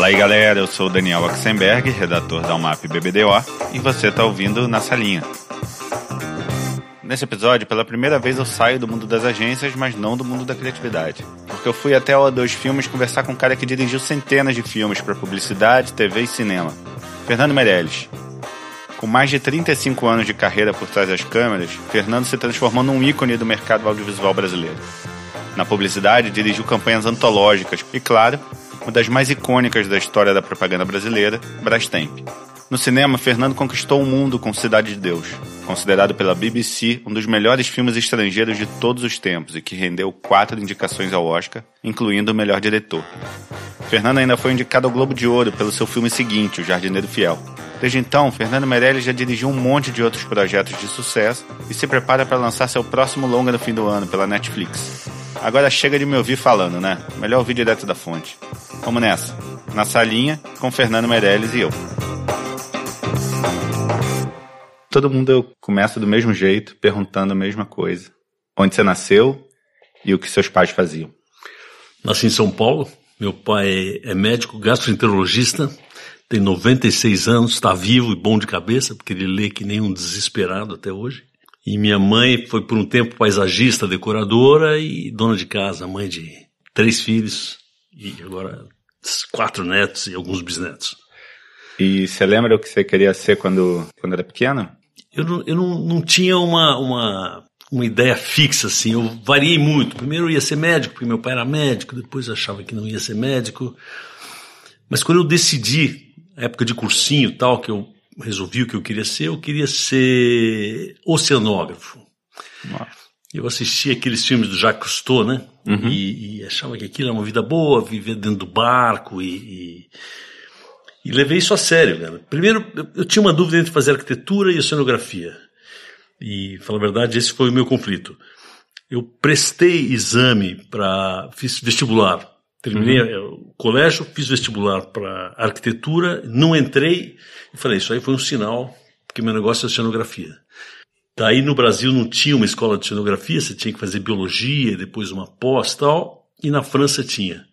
Fala aí galera, eu sou o Daniel Axenberg, redator da UMAP BBDO, e você está ouvindo Na Salinha. Nesse episódio, pela primeira vez eu saio do mundo das agências, mas não do mundo da criatividade. Porque eu fui até o A2 Filmes conversar com um cara que dirigiu centenas de filmes para publicidade, TV e cinema. Fernando Meirelles. Com mais de 35 anos de carreira por trás das câmeras, Fernando se transformou num ícone do mercado audiovisual brasileiro. Na publicidade, dirigiu campanhas antológicas e, claro, uma das mais icônicas da história da propaganda brasileira, Brastemp. No cinema, Fernando conquistou o mundo com Cidade de Deus, considerado pela BBC um dos melhores filmes estrangeiros de todos os tempos e que rendeu quatro indicações ao Oscar, incluindo o melhor diretor. Fernando ainda foi indicado ao Globo de Ouro pelo seu filme seguinte, O Jardineiro Fiel. Desde então, Fernando Meirelles já dirigiu um monte de outros projetos de sucesso e se prepara para lançar seu próximo longa no fim do ano pela Netflix. Agora chega de me ouvir falando, né? Melhor ouvir direto da fonte. Vamos nessa. Na salinha, com Fernando Meirelles e eu. Todo mundo começa do mesmo jeito, perguntando a mesma coisa. Onde você nasceu e o que seus pais faziam? Nasci em São Paulo. Meu pai é médico gastroenterologista, tem 96 anos, está vivo e bom de cabeça, porque ele lê que nem um desesperado até hoje. E minha mãe foi por um tempo paisagista, decoradora e dona de casa, mãe de três filhos e agora quatro netos e alguns bisnetos. E você lembra o que você queria ser quando, quando era pequeno? Eu não, eu não, não tinha uma, uma, uma ideia fixa, assim. Eu variei muito. Primeiro eu ia ser médico, porque meu pai era médico, depois eu achava que não ia ser médico. Mas quando eu decidi, época de cursinho tal, que eu resolvi o que eu queria ser, eu queria ser oceanógrafo. Nossa. Eu assistia aqueles filmes do Jacques Cousteau, né? Uhum. E, e, achava que aquilo era uma vida boa, viver dentro do barco e, e, e levei isso a sério, cara. Primeiro, eu, eu, tinha uma dúvida entre fazer arquitetura e oceanografia. E, falar a verdade, esse foi o meu conflito. Eu prestei exame para, fiz vestibular. Terminei uhum. o colégio, fiz vestibular para arquitetura, não entrei e falei, isso aí foi um sinal, porque meu negócio é oceanografia. Daí no Brasil não tinha uma escola de oceanografia, você tinha que fazer biologia, depois uma pós tal, e na França tinha.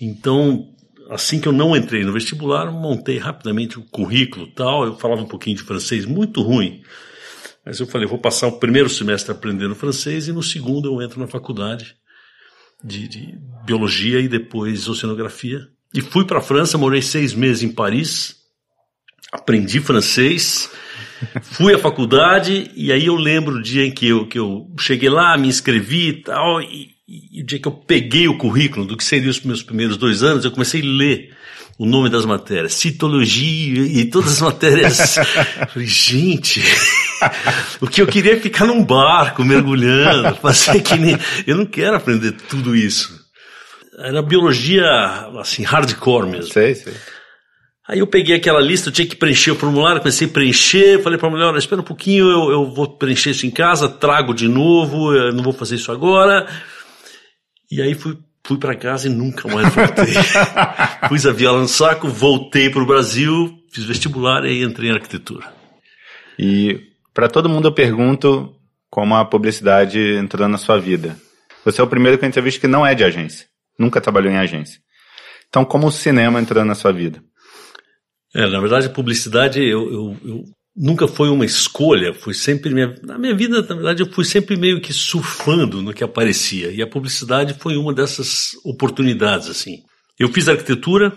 Então, assim que eu não entrei no vestibular, montei rapidamente o currículo tal, eu falava um pouquinho de francês, muito ruim. Mas eu falei, vou passar o primeiro semestre aprendendo francês e no segundo eu entro na faculdade de, de biologia e depois oceanografia. E fui para a França, morei seis meses em Paris, aprendi francês, fui à faculdade e aí eu lembro o dia em que eu, que eu cheguei lá, me inscrevi e tal, e, e, o dia que eu peguei o currículo do que seriam os meus primeiros dois anos, eu comecei a ler o nome das matérias, citologia e todas as matérias. Falei, gente, o que eu queria é ficar num barco mergulhando, fazer que nem. Eu não quero aprender tudo isso. Era biologia, assim, hardcore mesmo. Sei, sei. Aí eu peguei aquela lista, eu tinha que preencher o formulário, comecei a preencher, falei para a mulher, olha, espera um pouquinho, eu, eu vou preencher isso em casa, trago de novo, eu não vou fazer isso agora. E aí fui, fui para casa e nunca mais voltei. Pus a viola no saco, voltei para o Brasil, fiz vestibular e entrei em arquitetura. E para todo mundo eu pergunto como a publicidade entrou na sua vida. Você é o primeiro que eu entrevisto que não é de agência. Nunca trabalhou em agência. Então, como o cinema entrou na sua vida? É, na verdade, a publicidade eu, eu, eu, nunca foi uma escolha, foi sempre minha, na minha vida, na verdade, eu fui sempre meio que surfando no que aparecia e a publicidade foi uma dessas oportunidades assim. Eu fiz arquitetura,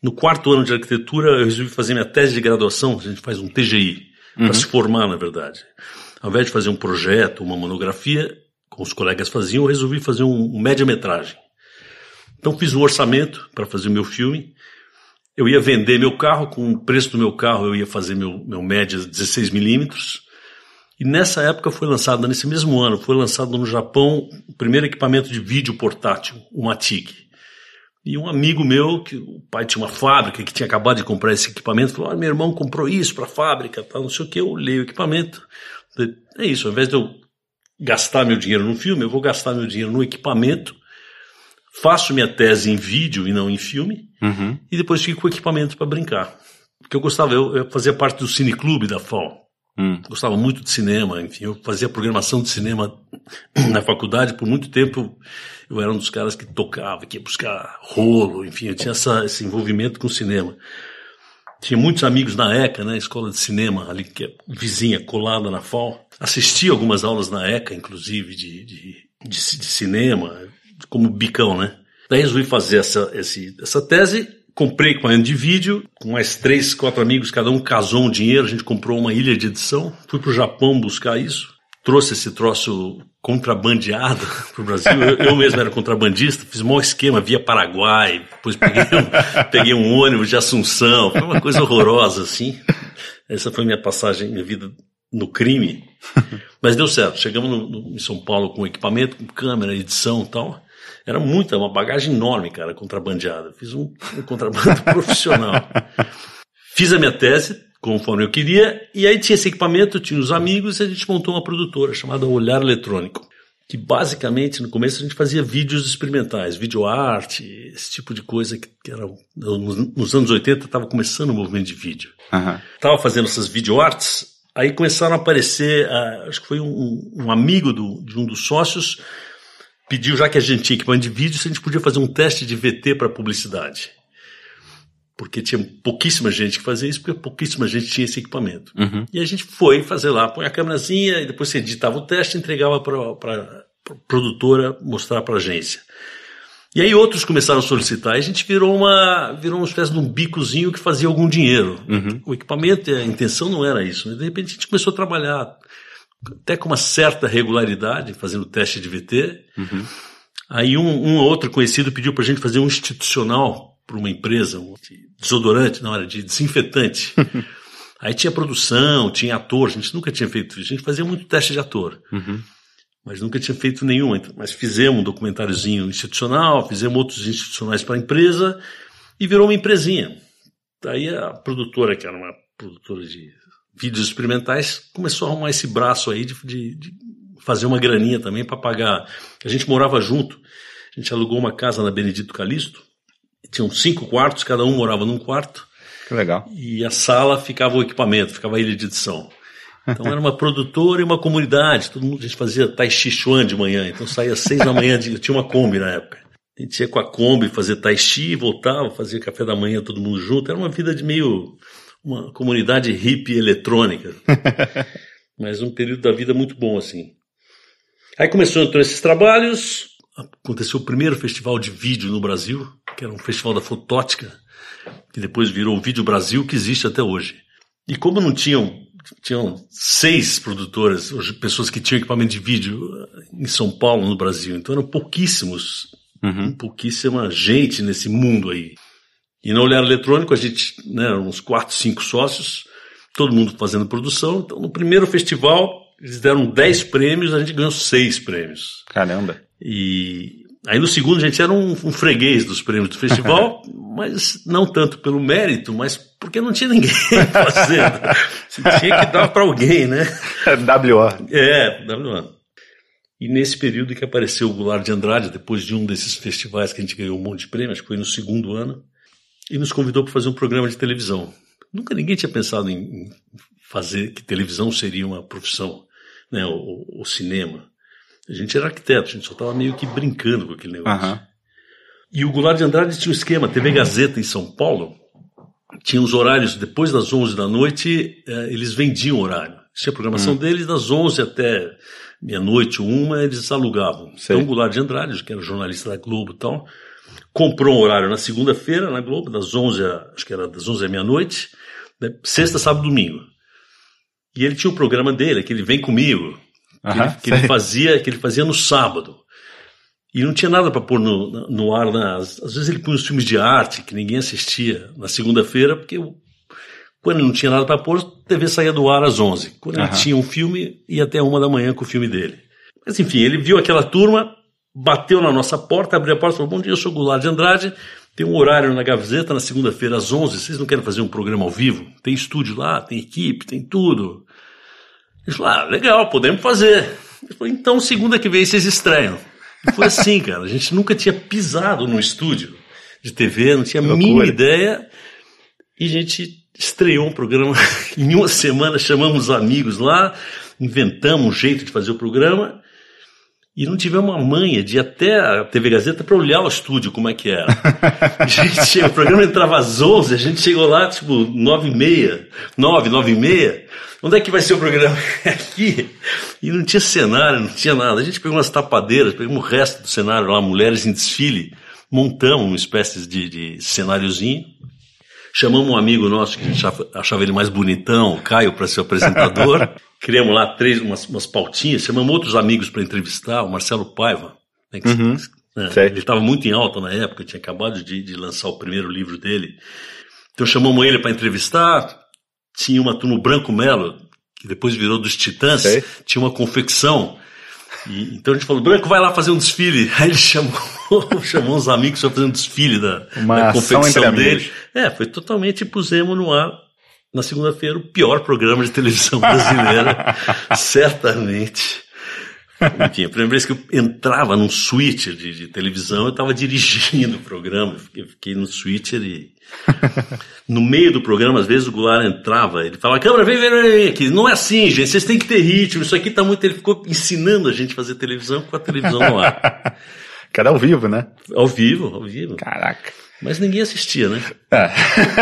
no quarto ano de arquitetura eu resolvi fazer minha tese de graduação, a gente faz um TGI uhum. para se formar, na verdade. Ao invés de fazer um projeto, uma monografia, como os colegas faziam, eu resolvi fazer um, um média-metragem. Então fiz um orçamento para fazer o meu filme eu ia vender meu carro, com o preço do meu carro eu ia fazer meu, meu média 16 milímetros. E nessa época foi lançado, nesse mesmo ano, foi lançado no Japão o primeiro equipamento de vídeo portátil, o Matic. E um amigo meu, que o pai tinha uma fábrica, que tinha acabado de comprar esse equipamento, falou: ah, meu irmão comprou isso para a fábrica, tal, não sei o que. Eu olhei o equipamento. É isso, ao invés de eu gastar meu dinheiro no filme, eu vou gastar meu dinheiro no equipamento faço minha tese em vídeo e não em filme, uhum. e depois fico com o equipamento para brincar. Porque eu gostava, eu, eu, fazia parte do cineclube da FAO. Hum. Gostava muito de cinema, enfim, eu fazia programação de cinema na faculdade por muito tempo. Eu era um dos caras que tocava, que ia buscar rolo, enfim, eu tinha essa, esse envolvimento com o cinema. Tinha muitos amigos na ECA, né, escola de cinema, ali que é vizinha, colada na FAO. Assisti algumas aulas na ECA, inclusive, de, de, de, de cinema, como bicão, né. Daí resolvi fazer essa, esse, essa tese comprei equipamento de vídeo, com mais três, quatro amigos, cada um casou um dinheiro, a gente comprou uma ilha de edição, fui para o Japão buscar isso, trouxe esse troço contrabandeado para o Brasil. Eu, eu, mesmo era contrabandista, fiz maior esquema via Paraguai, depois peguei um, peguei um ônibus de Assunção, foi uma coisa horrorosa assim. Essa foi minha passagem, minha vida no crime. Mas deu certo, chegamos no, no, em São Paulo com equipamento, com câmera, edição e tal. Era muita, uma bagagem enorme, cara, contrabandeada. Fiz um, um contrabando profissional. Fiz a minha tese, conforme eu queria, e aí tinha esse equipamento, tinha os amigos, e a gente montou uma produtora chamada Olhar Eletrônico. Que basicamente, no começo, a gente fazia vídeos experimentais, videoarte, esse tipo de coisa que, que era. Nos anos 80 estava começando o movimento de vídeo. Estava uhum. fazendo essas videoartes, aí começaram a aparecer, uh, acho que foi um, um amigo do, de um dos sócios, pediu, já que a gente tinha equipamento de vídeo, se a gente podia fazer um teste de VT para publicidade. Porque tinha pouquíssima gente que fazia isso, porque pouquíssima gente tinha esse equipamento. Uhum. E a gente foi fazer lá, põe a câmerazinha, e depois você editava o teste e entregava para a produtora mostrar para a agência. E aí outros começaram a solicitar, e a gente virou uma, virou uma espécie de um bicozinho que fazia algum dinheiro. Uhum. O equipamento, a intenção não era isso. Né? De repente a gente começou a trabalhar até com uma certa regularidade, fazendo teste de VT. Uhum. Aí um, um outro conhecido pediu para a gente fazer um institucional para uma empresa, desodorante, não era de desinfetante. Aí tinha produção, tinha ator, a gente nunca tinha feito isso. A gente fazia muito teste de ator, uhum. mas nunca tinha feito nenhum. Mas fizemos um documentáriozinho institucional, fizemos outros institucionais para a empresa e virou uma empresinha. Daí a produtora, que era uma produtora de vídeos experimentais, começou a arrumar esse braço aí de, de, de fazer uma graninha também para pagar. A gente morava junto, a gente alugou uma casa na Benedito Calixto, tinham cinco quartos, cada um morava num quarto. Que legal. E a sala ficava o equipamento, ficava a ilha de edição. Então era uma produtora e uma comunidade. Todo mundo a gente fazia Tai Chi Chuan de manhã, então saía às seis da manhã, de, eu tinha uma Kombi na época. A gente ia com a Kombi fazer Tai Chi, voltava, fazia café da manhã todo mundo junto. Era uma vida de meio uma comunidade hippie eletrônica. Mas um período da vida muito bom, assim. Aí começou então esses trabalhos, aconteceu o primeiro festival de vídeo no Brasil, que era um festival da fotótica, que depois virou o Vídeo Brasil, que existe até hoje. E como não tinham, tinham seis produtoras, pessoas que tinham equipamento de vídeo em São Paulo, no Brasil, então eram pouquíssimos, uhum. pouquíssima gente nesse mundo aí. E no Olhar Eletrônico a gente, né, uns quatro, cinco sócios, todo mundo fazendo produção. Então no primeiro festival eles deram dez prêmios, a gente ganhou seis prêmios. Caramba. E aí no segundo a gente era um, um freguês dos prêmios do festival, mas não tanto pelo mérito, mas porque não tinha ninguém fazendo. Você tinha que dar para alguém, né? WO. É, WO. E nesse período que apareceu o Goulart de Andrade, depois de um desses festivais que a gente ganhou um monte de prêmios, acho que foi no segundo ano, e nos convidou para fazer um programa de televisão. Nunca ninguém tinha pensado em fazer que televisão seria uma profissão, né, o, o cinema. A gente era arquiteto, a gente só estava meio que brincando com aquele negócio. Uhum. E o Goulart de Andrade tinha um esquema, TV Gazeta em São Paulo, tinha os horários, depois das 11 da noite, eh, eles vendiam horário. Tinha a programação uhum. deles, das 11 até meia-noite, uma, eles alugavam. Sei. Então o Goulart de Andrade, que era jornalista da Globo e tal, comprou um horário na segunda-feira na Globo, das 11 a, acho que era das 11 à meia-noite, né, sexta, sábado, domingo. E ele tinha o programa dele, aquele Vem Comigo, que, uh -huh, ele, que ele, fazia, que ele fazia no sábado. E não tinha nada para pôr no, no ar. Às vezes ele punha os filmes de arte que ninguém assistia na segunda-feira, porque quando ele não tinha nada para pôr, a TV saía do ar às 11. Quando uh -huh. ele tinha um filme, ia até uma da manhã com o filme dele. Mas enfim, ele viu aquela turma, bateu na nossa porta, abriu a porta e falou: Bom dia, eu sou Goulart de Andrade. Tem um horário na Gazeta na segunda-feira às 11. Vocês não querem fazer um programa ao vivo? Tem estúdio lá, tem equipe, tem tudo. Ele falou: Ah, legal, podemos fazer. Ele falou: Então, segunda que vem vocês estreiam. E foi assim, cara. A gente nunca tinha pisado no estúdio de TV, não tinha a mínima ideia. E a gente estreou um programa em uma semana, chamamos amigos lá, inventamos um jeito de fazer o programa e não tivemos uma manha de ir até a TV Gazeta para olhar o estúdio, como é que era. Gente o programa entrava às 11, a gente chegou lá, tipo, 9 e meia, 9, 9 e meia. Onde é que vai ser o programa? Aqui. E não tinha cenário, não tinha nada. A gente pegou umas tapadeiras, pegou o resto do cenário lá, mulheres em desfile, montamos uma espécie de, de cenáriozinho. Chamamos um amigo nosso que a gente achava ele mais bonitão, o Caio, para ser o apresentador. Criamos lá três, umas, umas pautinhas, chamamos outros amigos para entrevistar, o Marcelo Paiva, né, que, uhum, né, ele estava muito em alta na época, tinha acabado de, de lançar o primeiro livro dele. Então chamamos ele para entrevistar, tinha uma turma Branco Melo, que depois virou dos Titãs, Sei. tinha uma confecção. E, então a gente falou, Branco, vai lá fazer um desfile. Aí ele chamou, chamou uns amigos para fazer um desfile da, da confecção dele. É, foi totalmente pusemos no ar na segunda-feira, o pior programa de televisão brasileira, certamente. Enfim, a primeira vez que eu entrava num switcher de, de televisão, eu estava dirigindo o programa, eu fiquei no switcher e no meio do programa, às vezes o Goulart entrava, ele falava, câmera, vem, vem, vem aqui. Não é assim, gente, vocês têm que ter ritmo, isso aqui tá muito... Ele ficou ensinando a gente a fazer televisão com a televisão no ar. Cara, ao vivo, né? Ao vivo, ao vivo. Caraca. Mas ninguém assistia, né? É.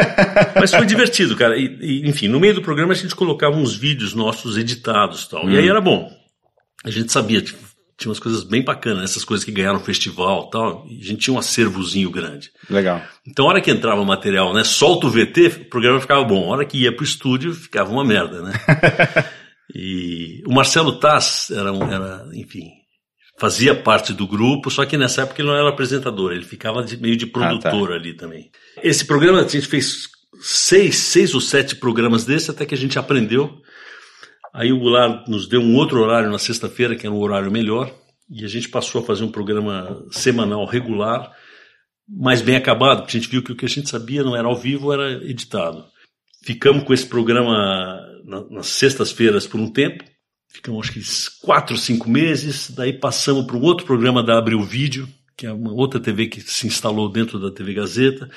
Mas foi divertido, cara. E, e, enfim, no meio do programa a gente colocava uns vídeos nossos editados tal. Hum. E aí hum. era bom. A gente sabia, tipo, tinha umas coisas bem bacanas, essas coisas que ganharam festival tal. E a gente tinha um acervozinho grande. Legal. Então, a hora que entrava o material, né? Solta o VT, o programa ficava bom. A hora que ia pro estúdio, ficava uma merda, né? e o Marcelo Tass era, um, era enfim, fazia parte do grupo, só que nessa época ele não era apresentador, ele ficava de, meio de produtor ah, tá. ali também. Esse programa, a gente fez seis, seis ou sete programas desse até que a gente aprendeu. Aí o Goulart nos deu um outro horário na sexta-feira, que era um horário melhor, e a gente passou a fazer um programa semanal regular, mais bem acabado, porque a gente viu que o que a gente sabia não era ao vivo, era editado. Ficamos com esse programa nas sextas-feiras por um tempo, ficamos acho que quatro, cinco meses, daí passamos para um outro programa da Abril Vídeo, que é uma outra TV que se instalou dentro da TV Gazeta.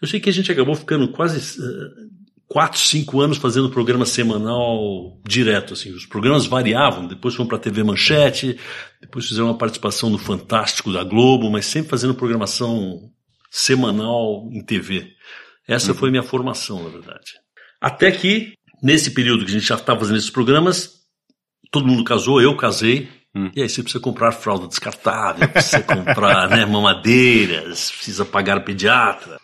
Eu sei que a gente acabou ficando quase uh, quatro, cinco anos fazendo programa semanal direto, assim. Os programas variavam, depois foram para a TV Manchete, depois fizeram uma participação no Fantástico da Globo, mas sempre fazendo programação semanal em TV. Essa uhum. foi minha formação, na verdade. Até que, nesse período que a gente já estava fazendo esses programas, todo mundo casou, eu casei. Hum. E aí você precisa comprar fralda descartável, precisa comprar né, mamadeiras, precisa pagar pediatra.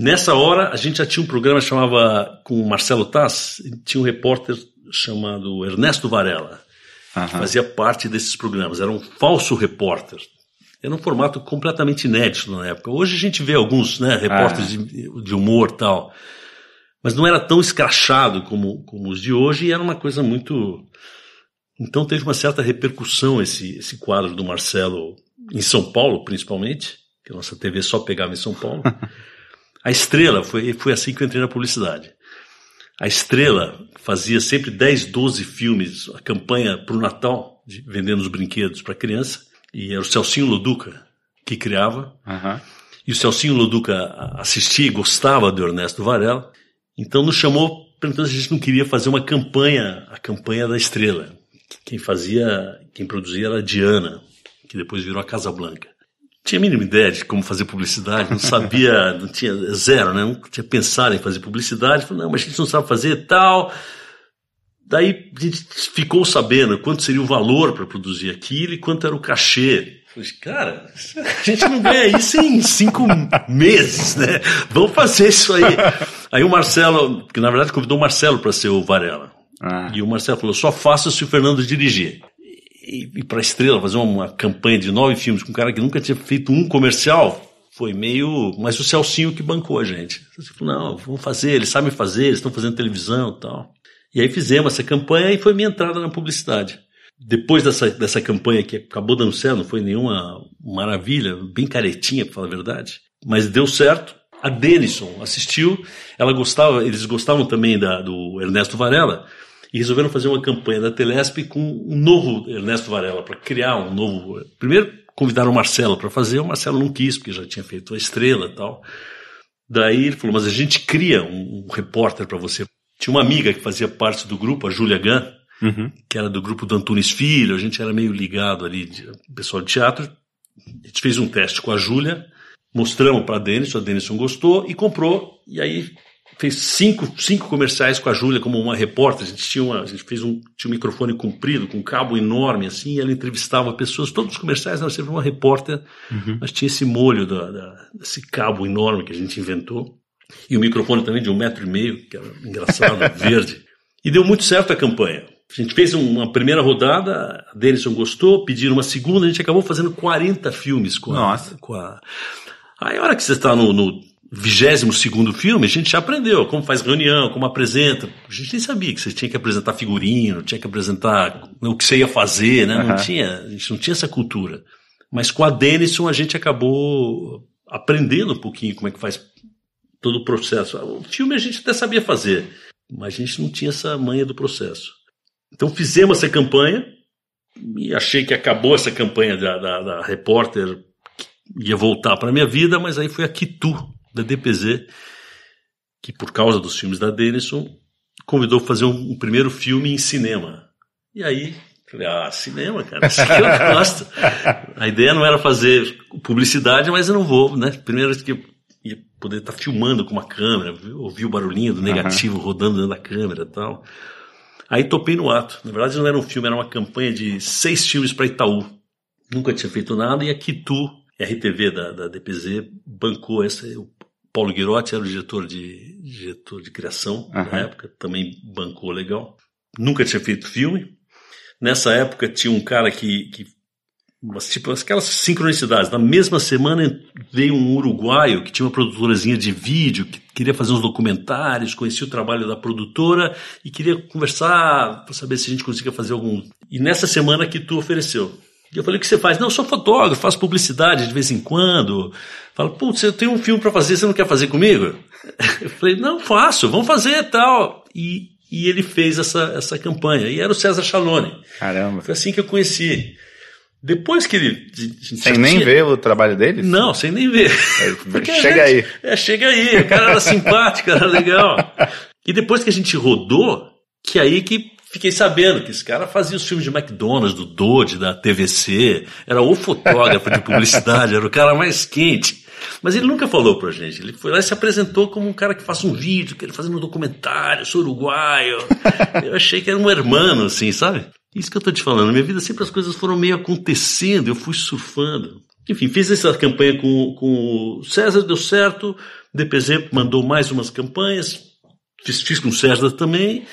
Nessa hora, a gente já tinha um programa que chamava, com o Marcelo Tass, tinha um repórter chamado Ernesto Varela, que fazia parte desses programas, era um falso repórter. Era um formato completamente inédito na época. Hoje a gente vê alguns né, repórteres ah. de, de humor tal, mas não era tão escrachado como, como os de hoje e era uma coisa muito então teve uma certa repercussão esse, esse quadro do Marcelo em São Paulo, principalmente, que a nossa TV só pegava em São Paulo. A Estrela, foi, foi assim que eu entrei na publicidade. A Estrela fazia sempre 10, 12 filmes, a campanha para o Natal, de, vendendo os brinquedos para criança, e era o Celcinho Loduca que criava. Uhum. E o Celcinho Loduca assistia e gostava do Ernesto Varela, então nos chamou perguntando se a gente não queria fazer uma campanha, a campanha da Estrela. Quem fazia, quem produzia era a Diana, que depois virou a Casa Blanca. Tinha a mínima ideia de como fazer publicidade, não sabia, não tinha zero, né? Não tinha pensado em fazer publicidade. Falei, não, mas a gente não sabe fazer tal. Daí a gente ficou sabendo quanto seria o valor para produzir aquilo e quanto era o cachê. Falei, cara, a gente não ganha isso em cinco meses, né? Vamos fazer isso aí. Aí o Marcelo, que na verdade convidou o Marcelo para ser o Varela. Ah. E o Marcelo falou: só faça se o Fernando dirigir. E, para a Estrela fazer uma, campanha de nove filmes com um cara que nunca tinha feito um comercial foi meio. Mas o Celcinho que bancou a gente. Falou, não, vamos fazer, eles sabem fazer, eles estão fazendo televisão e tal. E aí fizemos essa campanha e foi minha entrada na publicidade. Depois dessa, dessa campanha que acabou dando certo, não foi nenhuma maravilha, bem caretinha, para falar a verdade, mas deu certo. A Denison assistiu, ela gostava, eles gostavam também da, do Ernesto Varela, e resolveram fazer uma campanha da Telesp com um novo Ernesto Varela, para criar um novo. Primeiro convidaram o Marcelo para fazer, o Marcelo não quis, porque já tinha feito a estrela e tal. Daí ele falou, mas a gente cria um, um repórter para você. Tinha uma amiga que fazia parte do grupo, a Júlia Gunn, uhum. que era do grupo do Antunes Filho, a gente era meio ligado ali, de, pessoal de teatro. A gente fez um teste com a Júlia, mostramos para a Denison, a Denison gostou e comprou, e aí fez cinco, cinco comerciais com a Júlia como uma repórter. A gente tinha uma, a gente fez um, tinha um microfone comprido, com um cabo enorme assim, e ela entrevistava pessoas, todos os comerciais, nós sempre uma repórter, uhum. mas tinha esse molho da, da, desse cabo enorme que a gente inventou. E o microfone também de um metro e meio, que era engraçado, verde. E deu muito certo a campanha. A gente fez uma primeira rodada, a Denison gostou, pediram uma segunda, a gente acabou fazendo 40 filmes com a. Nossa. Com a... Aí a hora que você está no, no vigésimo segundo filme, a gente já aprendeu como faz reunião, como apresenta. A gente nem sabia que você tinha que apresentar figurino, tinha que apresentar o que você ia fazer, né? Uhum. Não tinha, a gente não tinha essa cultura. Mas com a Denison a gente acabou aprendendo um pouquinho como é que faz todo o processo. O filme a gente até sabia fazer, mas a gente não tinha essa manha do processo. Então fizemos essa campanha e achei que acabou essa campanha da, da, da repórter ia voltar para minha vida, mas aí foi a Kitu da DPZ, que por causa dos filmes da Denison, convidou para fazer um, um, primeiro filme em cinema. E aí, falei, ah, cinema, cara, isso aqui eu gosto. A ideia não era fazer publicidade, mas eu não vou, né? Primeiro que eu ia poder estar tá filmando com uma câmera, ouvir o barulhinho do negativo uhum. rodando dentro da câmera e tal. Aí topei no ato. Na verdade não era um filme, era uma campanha de seis filmes para Itaú. Nunca tinha feito nada e a Kitu, RTV da, da DPZ, bancou essa, o Paulo Guirotti era o diretor de, diretor de criação uhum. na época, também bancou legal. Nunca tinha feito filme. Nessa época tinha um cara que, que tipo, aquelas sincronicidades. Na mesma semana veio um uruguaio que tinha uma produtorazinha de vídeo, que queria fazer uns documentários, conhecia o trabalho da produtora e queria conversar para saber se a gente conseguia fazer algum. E nessa semana que tu ofereceu. E eu falei, o que você faz? Não, eu sou fotógrafo, faço publicidade de vez em quando. Fala, putz, eu tenho um filme para fazer, você não quer fazer comigo? Eu falei, não, faço, vamos fazer tal. E, e ele fez essa, essa campanha. E era o César Chalone. Caramba. Foi assim que eu conheci. Depois que ele. Sem nem tinha... ver o trabalho dele? Não, sem nem ver. É, chega gente, aí. É, chega aí. O cara era simpático, era legal. E depois que a gente rodou, que aí que fiquei sabendo que esse cara fazia os filmes de McDonald's, do Dodge, da TVC, era o fotógrafo de publicidade, era o cara mais quente. Mas ele nunca falou pra gente. Ele foi lá e se apresentou como um cara que faz um vídeo, que ele fazendo um documentário, sou uruguaio. Eu achei que era um hermano, assim, sabe? Isso que eu tô te falando. Na minha vida sempre as coisas foram meio acontecendo, eu fui surfando. Enfim, fiz essa campanha com, com o César, deu certo. DPZ mandou mais umas campanhas. Fiz, fiz com o César também.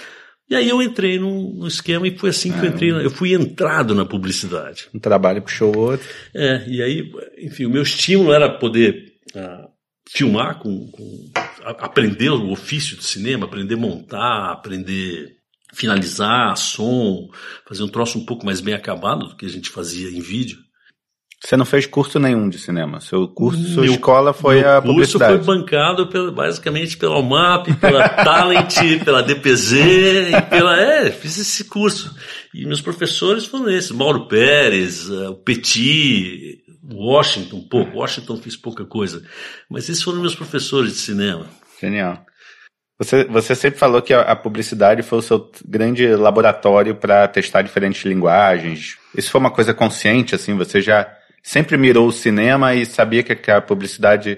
E aí eu entrei no, no esquema e foi assim que eu entrei. Eu fui entrado na publicidade. Um trabalho puxou o outro. É, e aí, enfim, o meu estímulo era poder uh, filmar, com, com a, aprender o ofício do cinema, aprender a montar, aprender finalizar som, fazer um troço um pouco mais bem acabado do que a gente fazia em vídeo. Você não fez curso nenhum de cinema. Seu curso, sua meu, escola foi a publicidade. curso foi bancado pelo, basicamente pela UMAP, pela Talent, pela DPZ e pela é, fiz esse curso. E meus professores foram esses, Mauro Pérez, uh, o Petit, Washington, pouco. Washington fiz pouca coisa, mas esses foram meus professores de cinema. Genial. Você, você sempre falou que a, a publicidade foi o seu grande laboratório para testar diferentes linguagens. Isso foi uma coisa consciente, assim? Você já sempre mirou o cinema e sabia que, a publicidade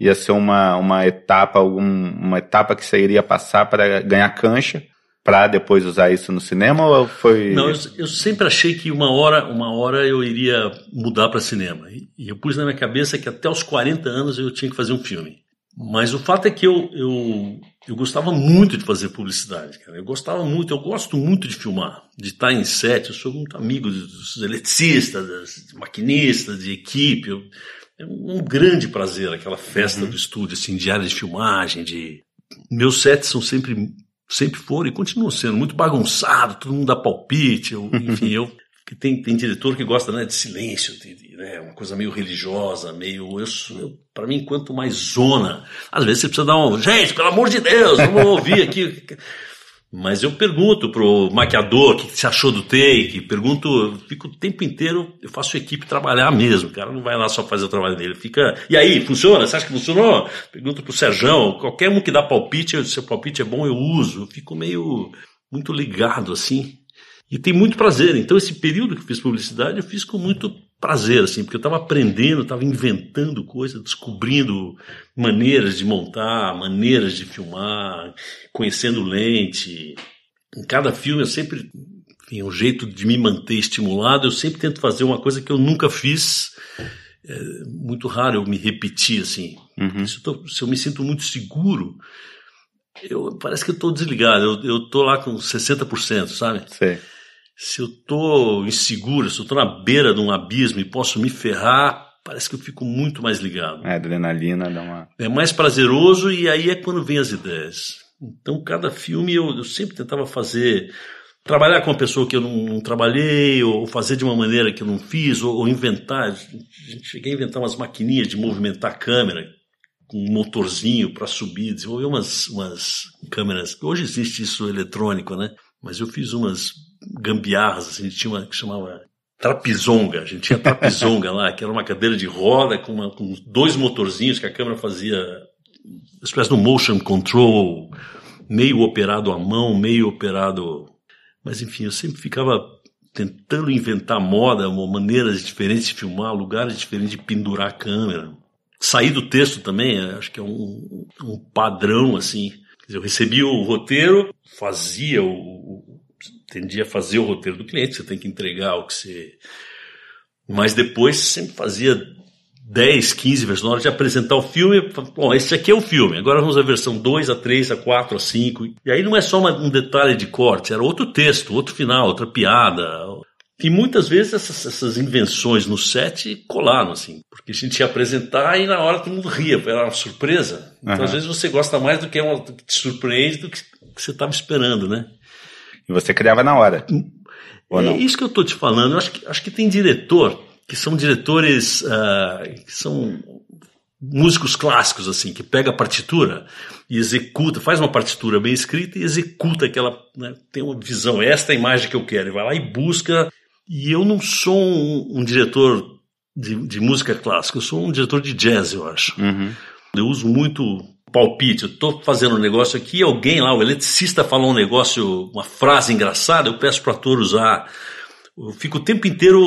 ia ser uma, uma etapa, um, uma etapa que você iria passar para ganhar cancha? para depois usar isso no cinema ou foi não eu, eu, sempre achei que uma hora uma hora eu iria mudar para cinema e eu pus na minha cabeça que até os 40 anos eu tinha que fazer um filme mas o fato é que eu, eu, eu gostava muito de fazer publicidade, cara. Eu gostava muito, eu gosto muito de filmar, de estar em set. Eu sou muito amigo dos eletricistas, dos maquinistas, de equipe. Eu, é um grande prazer aquela festa uhum. do estúdio, assim, diária de filmagem, de... Meus sets são sempre, sempre foram e continuam sendo muito bagunçado, todo mundo dá palpite, eu, enfim, eu que tem, tem diretor que gosta né, de silêncio, de, de, né, uma coisa meio religiosa, meio. Eu, eu, para mim, quanto mais zona. Às vezes você precisa dar um. Gente, pelo amor de Deus, vamos ouvir aqui. Mas eu pergunto pro maquiador o que, você achou do take, pergunto, eu fico o tempo inteiro, eu faço a equipe trabalhar mesmo, o cara não vai lá só fazer o trabalho dele, fica, e aí, funciona? Você acha que funcionou? Pergunto pro Serjão, qualquer um que dá palpite, se o palpite é bom eu uso, eu fico meio, muito ligado assim, e tem muito prazer, então esse período que eu fiz publicidade eu fiz com muito prazer, assim, porque eu estava aprendendo, estava inventando coisas, descobrindo maneiras de montar, maneiras de filmar, conhecendo lente. Em cada filme eu sempre, enfim, um jeito de me manter estimulado, eu sempre tento fazer uma coisa que eu nunca fiz. É muito raro eu me repetir, assim. Uhum. Se, eu tô, se eu me sinto muito seguro, eu, parece que eu estou desligado, eu, tô lá com 60%, sabe? Sim se eu estou inseguro, se eu estou na beira de um abismo e posso me ferrar, parece que eu fico muito mais ligado. É, adrenalina dá uma. É mais prazeroso e aí é quando vem as ideias. Então, cada filme eu, eu sempre tentava fazer. Trabalhar com uma pessoa que eu não, não, trabalhei, ou fazer de uma maneira que eu não fiz, ou, ou inventar. Cheguei a inventar umas maquininhas de movimentar a câmera com um motorzinho para subir, desenvolver umas, umas câmeras. Hoje existe isso eletrônico, né? Mas eu fiz umas gambiarras, assim, a gente tinha uma que chamava trapizonga, a gente tinha trapizonga lá, que era uma cadeira de roda com, uma, com dois motorzinhos que a câmera fazia uma espécie de motion control, meio operado à mão, meio operado... Mas enfim, eu sempre ficava tentando inventar moda, maneiras diferentes de filmar, lugares diferentes de pendurar a câmera. Sair do texto também, acho que é um, um padrão, assim. Eu recebia o roteiro, fazia o, tendia a fazer o roteiro do cliente, você tem que entregar o que você. Mas depois sempre fazia 10, 15 versões. Na hora de apresentar o filme, bom, esse aqui é o filme, agora vamos à versão 2, a 3, a 4, a 5. E aí não é só uma, um detalhe de corte, era outro texto, outro final, outra piada. E muitas vezes essas, essas invenções no set colaram, assim, porque a gente ia apresentar e na hora todo mundo ria, era uma surpresa. Então, uhum. às vezes você gosta mais do que, é uma, do que te surpreende do que, que você estava esperando, né? E você criava na hora. É isso que eu estou te falando. Eu acho que, acho que tem diretor que são diretores uh, que são músicos clássicos, assim, que pega a partitura e executa, faz uma partitura bem escrita e executa aquela. Né, tem uma visão, esta é a imagem que eu quero, e vai lá e busca. E eu não sou um, um diretor de, de, música clássica, eu sou um diretor de jazz, eu acho. Uhum. Eu uso muito palpite, eu estou fazendo um negócio aqui, alguém lá, o eletricista falou um negócio, uma frase engraçada, eu peço para ator usar. Eu fico o tempo inteiro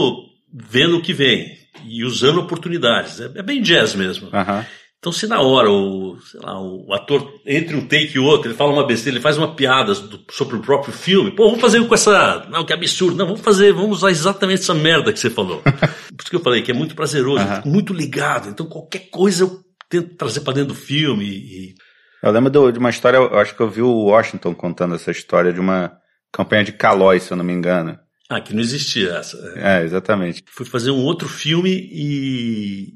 vendo o que vem e usando oportunidades. É, é bem jazz mesmo. Uhum. Então, se na hora o, lá, o ator, entre um take e outro, ele fala uma besteira, ele faz uma piada do, sobre o próprio filme, pô, vamos fazer com essa. Não, que absurdo. Não, vamos fazer, vamos usar exatamente essa merda que você falou. Por isso que eu falei que é muito prazeroso, uhum. muito ligado. Então, qualquer coisa eu tento trazer para dentro do filme. E... Eu lembro do, de uma história, eu acho que eu vi o Washington contando essa história de uma campanha de Calói, se eu não me engano. Ah, que não existia essa. É, exatamente. Fui fazer um outro filme e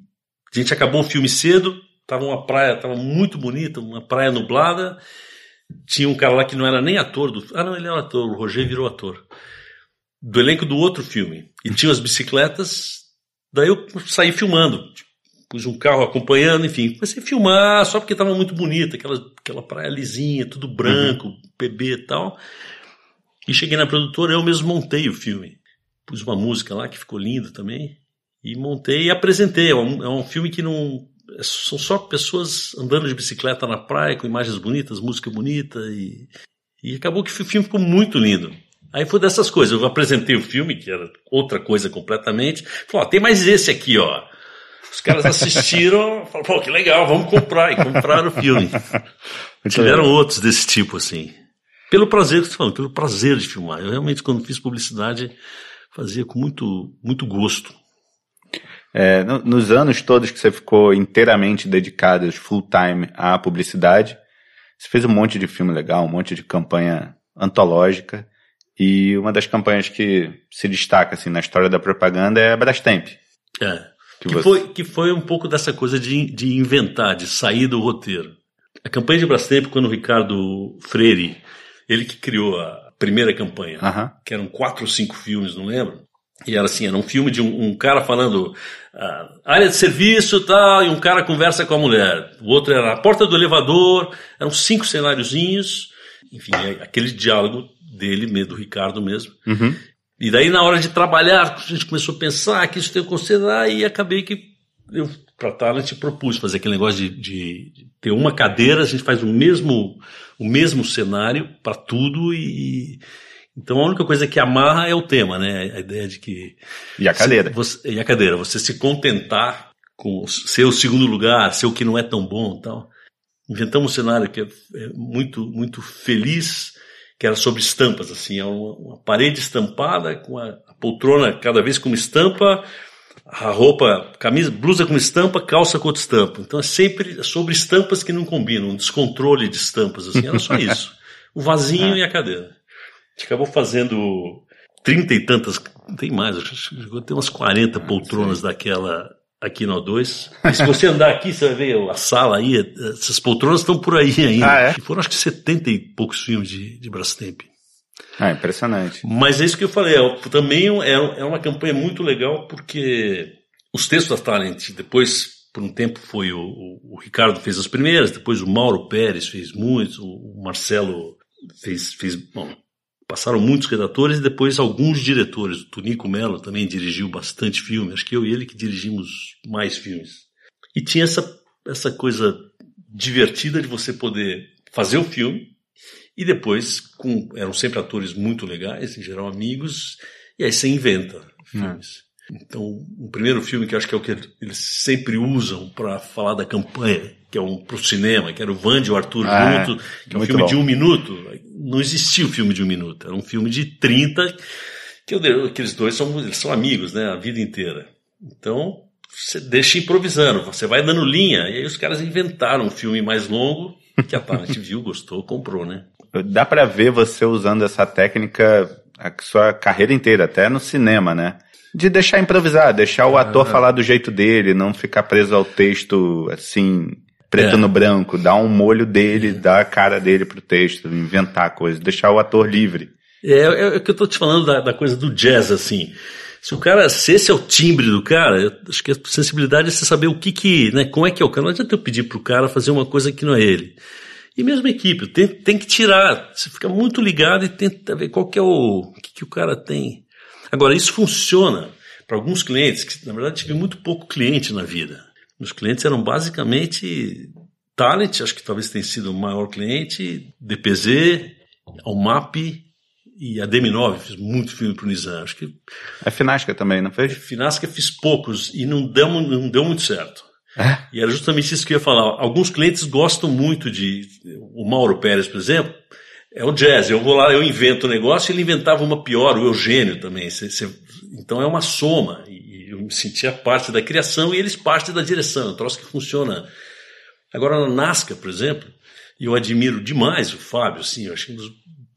a gente acabou o filme cedo, tava uma praia, tava muito bonita, uma praia nublada. Tinha um cara lá que não era nem ator do. Ah, não, ele era ator, o Roger virou ator. Do elenco do outro filme. E tinha as bicicletas, daí eu saí filmando pus um carro acompanhando, enfim, comecei a filmar só porque estava muito bonita, aquela, aquela praia lisinha, tudo branco, uhum. PB e tal. E cheguei na produtora, eu mesmo montei o filme. Pus uma música lá que ficou linda também. E montei e apresentei. É um, é um filme que não. São só pessoas andando de bicicleta na praia, com imagens bonitas, música bonita. E, e acabou que o filme ficou muito lindo. Aí foi dessas coisas. Eu apresentei o filme, que era outra coisa completamente. Falei, ó, tem mais esse aqui, ó. Os caras assistiram, falaram, pô, que legal, vamos comprar. E compraram o filme. Tiveram outros desse tipo, assim. Pelo prazer que você falou, pelo prazer de filmar. Eu realmente, quando fiz publicidade, fazia com muito, muito gosto. É, no, nos anos todos que você ficou inteiramente dedicado, full time à publicidade, você fez um monte de filme legal, um monte de campanha antológica. E uma das campanhas que se destaca assim, na história da propaganda é a Brastemp. É. Que, que foi, que foi um pouco dessa coisa de, de inventar, de sair do roteiro. A campanha de Brastemp, quando o Ricardo Freire, ele que criou a primeira campanha, que eram quatro ou cinco filmes, não lembro. E era assim, era um filme de um, um cara falando ah, área de serviço tal, e um cara conversa com a mulher. O outro era a porta do elevador, eram cinco cenáriozinhos, Enfim, é aquele diálogo dele, do Ricardo mesmo. Uhum. E daí, na hora de trabalhar, a gente começou a pensar que isso tem que considerar e acabei que eu, para Talent, propus fazer aquele negócio de, de, de, ter uma cadeira, a gente faz o mesmo, o mesmo cenário para tudo e. Então a única coisa que amarra é o tema, né? A ideia de que. E a cadeira. Você, e a cadeira. Você se contentar com ser o segundo lugar, ser o que não é tão bom tal. Inventamos um cenário que é, é muito, muito feliz, que era sobre estampas, assim, é uma, uma parede estampada com a, a, poltrona cada vez com uma estampa, a roupa, camisa, blusa com estampa, calça com outra estampa. Então é sempre sobre estampas que não combinam, um descontrole de estampas, assim, era só isso. O vasinho é. e a cadeira. A gente acabou fazendo trinta e tantas, não tem mais, acho que tem umas 40 poltronas daquela aqui no O2. E se você andar aqui, você vai ver a sala aí, essas poltronas estão por aí ainda. Ah, é? Foram acho que 70 e poucos filmes de, de Brastemp. Ah, impressionante. Mas é isso que eu falei, é, também é, é uma campanha muito legal porque os textos da Talent, depois, por um tempo, foi o, o, o Ricardo fez as primeiras, depois o Mauro Pérez fez muitos, o, o Marcelo fez, fez bom, passaram muitos redatores e depois alguns diretores. O Tunico Melo também dirigiu bastante filme, acho que eu e ele que dirigimos mais filmes. E tinha essa, essa coisa divertida de você poder fazer o filme e depois, com, eram sempre atores muito legais, em geral amigos, e aí você inventa filmes. Então, o primeiro filme que acho que é o que eles sempre usam para falar da campanha, que é um pro cinema, que era o Vande e o Arthur ah, junto, que é um filme bom. de um minuto. Não existia o um filme de um minuto, era um filme de 30, que eu, aqueles dois são, eles são amigos, né, a vida inteira. Então, você deixa improvisando, você vai dando linha, e aí os caras inventaram um filme mais longo, que a Talent viu, gostou, comprou, né? Dá para ver você usando essa técnica a sua carreira inteira, até no cinema, né? De deixar improvisar, deixar o ator ah. falar do jeito dele, não ficar preso ao texto assim, preto é. no branco, dar um molho dele, é. dar a cara dele pro texto, inventar coisas, deixar o ator livre. É, é, é o que eu tô te falando da, da, coisa do jazz, assim. Se o cara, se esse é o timbre do cara, acho que a sensibilidade é você saber o que que, né, como é que é o cara. Não adianta eu pedir pro cara fazer uma coisa que não é ele. E mesmo a equipe, tem, tem que tirar, você fica muito ligado e tenta ver qual que é o, o que, que o cara tem Agora, isso funciona para alguns clientes, que na verdade tive muito pouco cliente na vida. Meus clientes eram basicamente Talent, acho que talvez tenha sido o maior cliente, DPZ, Almap e a DM9, fiz muito filme para o Nizam. Acho que... A Finasca também, não fez? A Finasca fiz poucos e não deu, não deu muito certo. É? E era justamente isso que eu ia falar. Alguns clientes gostam muito de. O Mauro Pérez, por exemplo, é o jazz. Eu vou lá, eu invento o um negócio e ele inventava uma pior, o Eugênio também. então é uma soma. Me sentia parte da criação e eles parte da direção. Um troço que funciona. Agora na Nasca, por exemplo, e eu admiro demais o Fábio, assim, eu acho que um dos,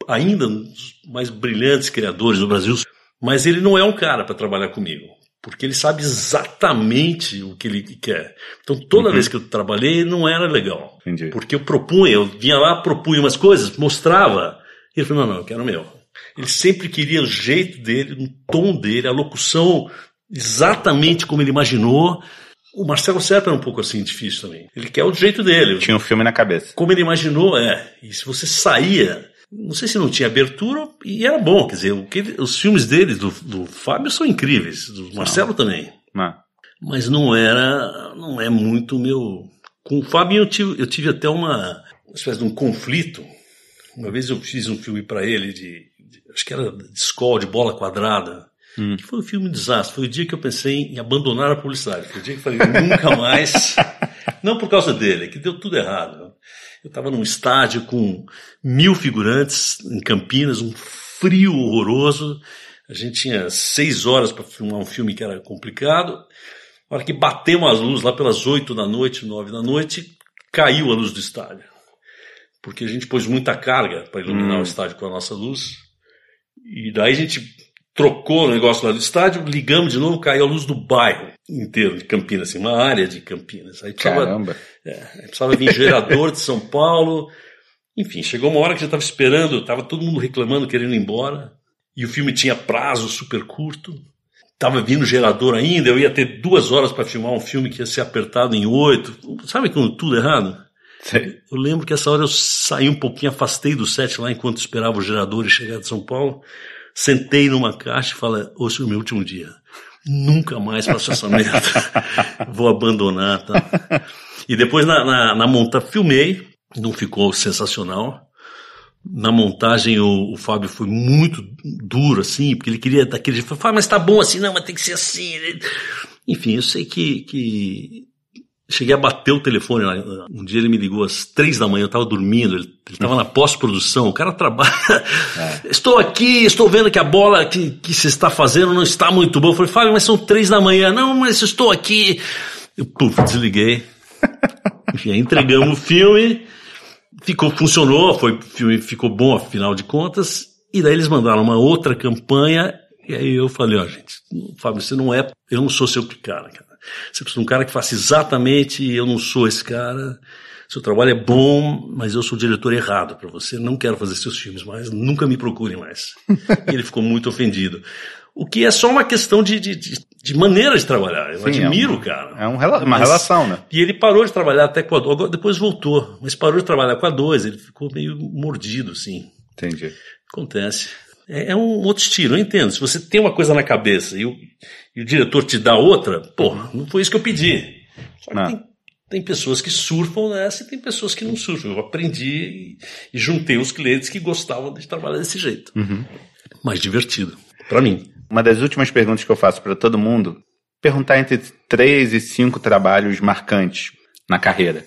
ainda um dos mais brilhantes criadores do Brasil. Mas ele não é um cara para trabalhar comigo porque ele sabe exatamente o que ele quer. Então, toda uhum. vez que eu trabalhei, não era legal. Entendi. Porque eu propunha, eu vinha lá, propunha umas coisas, mostrava, e ele falou, não, não, eu quero o meu. Ele sempre queria o jeito dele, o tom dele, a locução exatamente como ele imaginou. O Marcelo Serpa era um pouco assim, difícil também. Ele quer o jeito dele. Tinha um filme na cabeça. Como ele imaginou, é. E se você saía não sei se não tinha abertura e era bom, quer dizer, o que, os filmes dele, do, do Fábio, são incríveis, do Marcelo não. também. Não. Mas não era, não é muito meu. Com o Fábio eu tive, eu tive até uma, uma espécie de um conflito. Uma vez eu fiz um filme para ele de, de, acho que era de escola, de bola quadrada. Hum. Que foi um filme desastre. Foi o dia que eu pensei em abandonar a publicidade. Foi o dia que eu falei, nunca mais. Não por causa dele, que deu tudo errado. Eu estava num estádio com mil figurantes em Campinas, um frio horroroso. A gente tinha seis horas para filmar um filme que era complicado. Na hora que bateu as luzes lá pelas oito da noite, nove da noite, caiu a luz do estádio. Porque a gente pôs muita carga para iluminar hum. o estádio com a nossa luz. E daí a gente trocou o negócio lá do estádio, ligamos de novo, caiu a luz do bairro inteiro de Campinas, assim, uma área de Campinas. Aí precisava, Caramba! É, precisava vir gerador de São Paulo. Enfim, chegou uma hora que já estava esperando, estava todo mundo reclamando, querendo ir embora. E o filme tinha prazo super curto. Tava vindo gerador ainda, eu ia ter duas horas para filmar um filme que ia ser apertado em oito. Sabe quando tudo errado? Sim. Eu lembro que essa hora eu saí um pouquinho, afastei do set lá enquanto esperava o gerador chegar de São Paulo, sentei numa caixa e falei, hoje é o meu último dia. Nunca mais faço essa merda. Vou abandonar, tá? E depois na, na, na monta filmei, não ficou sensacional. Na montagem o, o, Fábio foi muito duro, assim, porque ele queria daquele jeito. Fábio, mas tá bom assim, não, mas tem que ser assim. Enfim, eu sei que, que cheguei a bater o telefone. Um dia ele me ligou às três da manhã, eu estava dormindo, ele estava na pós-produção, o cara trabalha. É. Estou aqui, estou vendo que a bola que, que se está fazendo não está muito boa. Eu falei, Fábio, mas são três da manhã. Não, mas estou aqui. Eu, puf, desliguei. Enfim, entregamos o filme. Ficou, funcionou, foi, filme ficou bom afinal de contas. E daí eles mandaram uma outra campanha. E aí eu falei, ó, oh, gente, Fábio, você não é, eu não sou seu cara, cara. Você precisa de um cara que faça exatamente, eu não sou esse cara. Seu trabalho é bom, mas eu sou o diretor errado para você. Não quero fazer seus filmes mais, nunca me procure mais. e ele ficou muito ofendido. O que é só uma questão de, de, de maneira de trabalhar. Eu Sim, admiro o é um, cara. É um, uma mas, relação, né? E ele parou de trabalhar até com a 2, depois voltou, mas parou de trabalhar com a 2, ele ficou meio mordido, assim. Entendi. Acontece. É, é, um outro estilo, eu entendo. Se você tem uma coisa na cabeça e o, e o diretor te dá outra, porra, não foi isso que eu pedi. Só que tem, tem, pessoas que surfam nessa e tem pessoas que não surfam. Eu aprendi e, e juntei os clientes que gostavam de trabalhar desse jeito. Uhum. Mais divertido, para mim. Uma das últimas perguntas que eu faço para todo mundo, perguntar entre três e cinco trabalhos marcantes na carreira,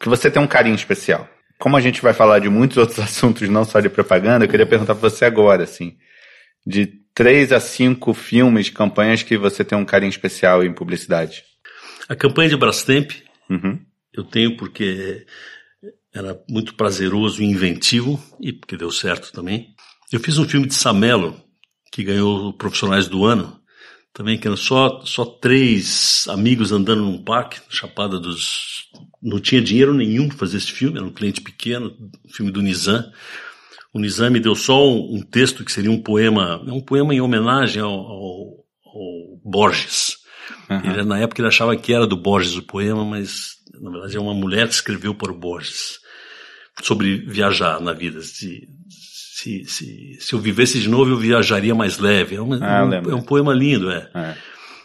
que você tem um carinho especial. Como a gente vai falar de muitos outros assuntos, não só de propaganda, eu queria perguntar para você agora, assim, de três a cinco filmes, campanhas que você tem um carinho especial em publicidade. A campanha de Brastemp, uhum. eu tenho porque era muito prazeroso e inventivo, e porque deu certo também. Eu fiz um filme de Samelo, que ganhou Profissionais do Ano, também que eram só, só três amigos andando num parque, Chapada dos... Não tinha dinheiro nenhum para fazer esse filme, era um cliente pequeno, filme do Nizam. O Nizam me deu só um, um, texto que seria um poema, é um poema em homenagem ao, ao, ao Borges. Uhum. Ele, na época ele achava que era do Borges o poema, mas na verdade é uma mulher que escreveu para o Borges sobre viajar na vida, se, se, se, se eu vivesse de novo eu viajaria mais leve. É, uma, ah, um, é um poema lindo, é. é.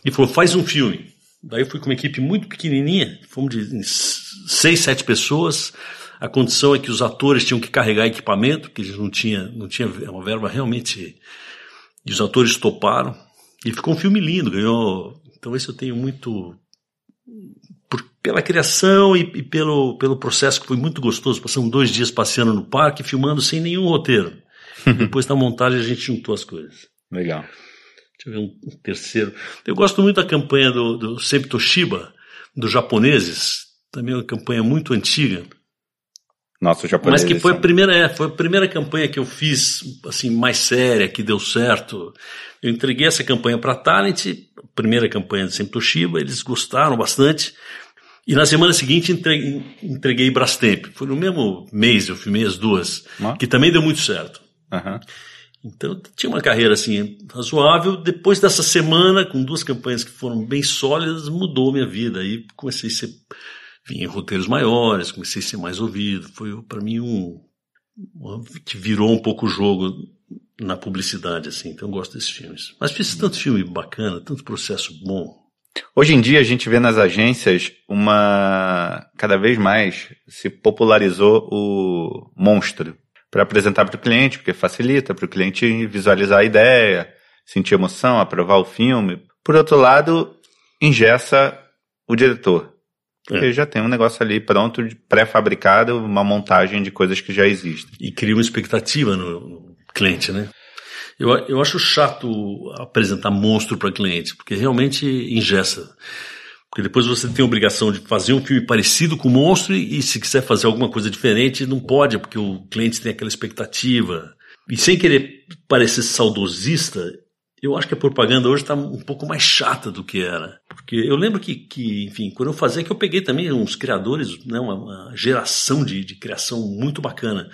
E falou, faz um filme. Daí eu fui com uma equipe muito pequenininha, fomos de seis, sete pessoas, a condição é que os atores tinham que carregar equipamento, que eles não tinham, não tinha é uma verba realmente. E os atores toparam. E ficou um filme lindo, ganhou. Então, esse eu tenho muito. Por, pela criação e, e, pelo, pelo processo que foi muito gostoso. Passamos dois dias passeando no parque, filmando sem nenhum roteiro. Depois da montagem a gente juntou as coisas. Legal. Deixa eu ver um, um terceiro. Eu gosto muito da campanha do, do Sempre Toshiba, dos japoneses. Também é uma campanha muito antiga. Nossa, Mas que foi a primeira, é, foi a primeira campanha que eu fiz, assim, mais séria, que deu certo. Eu entreguei essa campanha para a Talent, primeira campanha de Sempre Toshiba, eles gostaram bastante. E na semana seguinte entreguei, entreguei Brastemp. Foi no mesmo mês, eu filmei as duas, que também deu muito certo. Uhum. Então tinha uma carreira assim razoável. Depois dessa semana, com duas campanhas que foram bem sólidas, mudou minha vida. Aí comecei a ser vim em roteiros maiores, comecei a ser mais ouvido. Foi para mim um, um, que virou um pouco o jogo na publicidade assim. Então eu gosto desses filmes. Mas fiz tanto filme bacana, tanto processo bom. Hoje em dia a gente vê nas agências uma cada vez mais se popularizou o monstro para apresentar para o cliente, porque facilita para o cliente visualizar a ideia, sentir emoção, aprovar o filme. Por outro lado, ingessa o diretor. Porque é. já tem um negócio ali pronto, pré-fabricado, uma montagem de coisas que já existem. E cria uma expectativa no, cliente, né? Eu, eu acho chato apresentar monstro para cliente, porque realmente ingessa. Porque depois você tem a obrigação de fazer um filme parecido com o monstro e, e se quiser fazer alguma coisa diferente, não pode, porque o cliente tem aquela expectativa. E sem querer parecer saudosista, eu acho que a propaganda hoje está um pouco mais chata do que era. Porque eu lembro que, que, enfim, quando eu fazia, que eu peguei também uns criadores, né, uma, uma geração de, de criação muito bacana.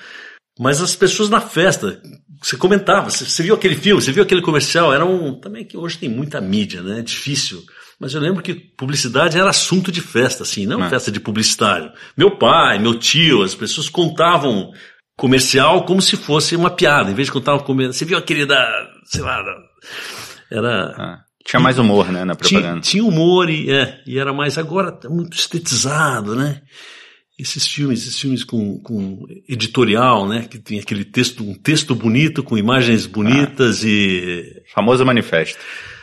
Mas as pessoas na festa, você comentava, você, você, viu aquele filme, você viu aquele comercial, era um. Também que hoje tem muita mídia, né? É difícil Mas eu lembro que publicidade era assunto de festa, assim, não é. festa de publicitário. Meu pai, meu tio, as pessoas contavam comercial como se fosse uma piada, em vez de contar um comercial. Você viu aquele da, sei lá, era. Ah, tinha mais humor, né, na propaganda. Tinha, tinha humor e, é, e era mais. Agora tá muito estetizado, né? Esses filmes, esses filmes com, com editorial, né? Que tem aquele texto, um texto bonito, com imagens bonitas ah, e. Famoso manifesto.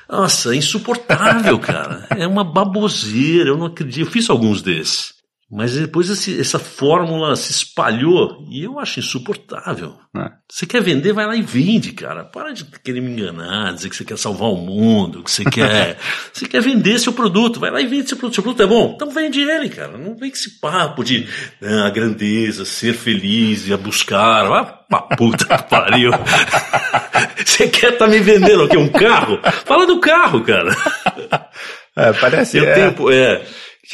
Nossa, é insuportável, cara. É uma baboseira, eu não acredito. Eu fiz alguns desses. Mas depois esse, essa fórmula se espalhou e eu acho insuportável. É. Você quer vender, vai lá e vende, cara. Para de querer me enganar, dizer que você quer salvar o mundo, que você quer. você quer vender seu produto, vai lá e vende seu produto. Seu produto é bom? Então vende ele, cara. Não vem com esse papo de ah, a grandeza, ser feliz e a buscar. Ah, pra puta que pariu. você quer estar tá me vendendo o quê? Um carro? Fala do carro, cara. É, parece. Eu é. Tempo, é.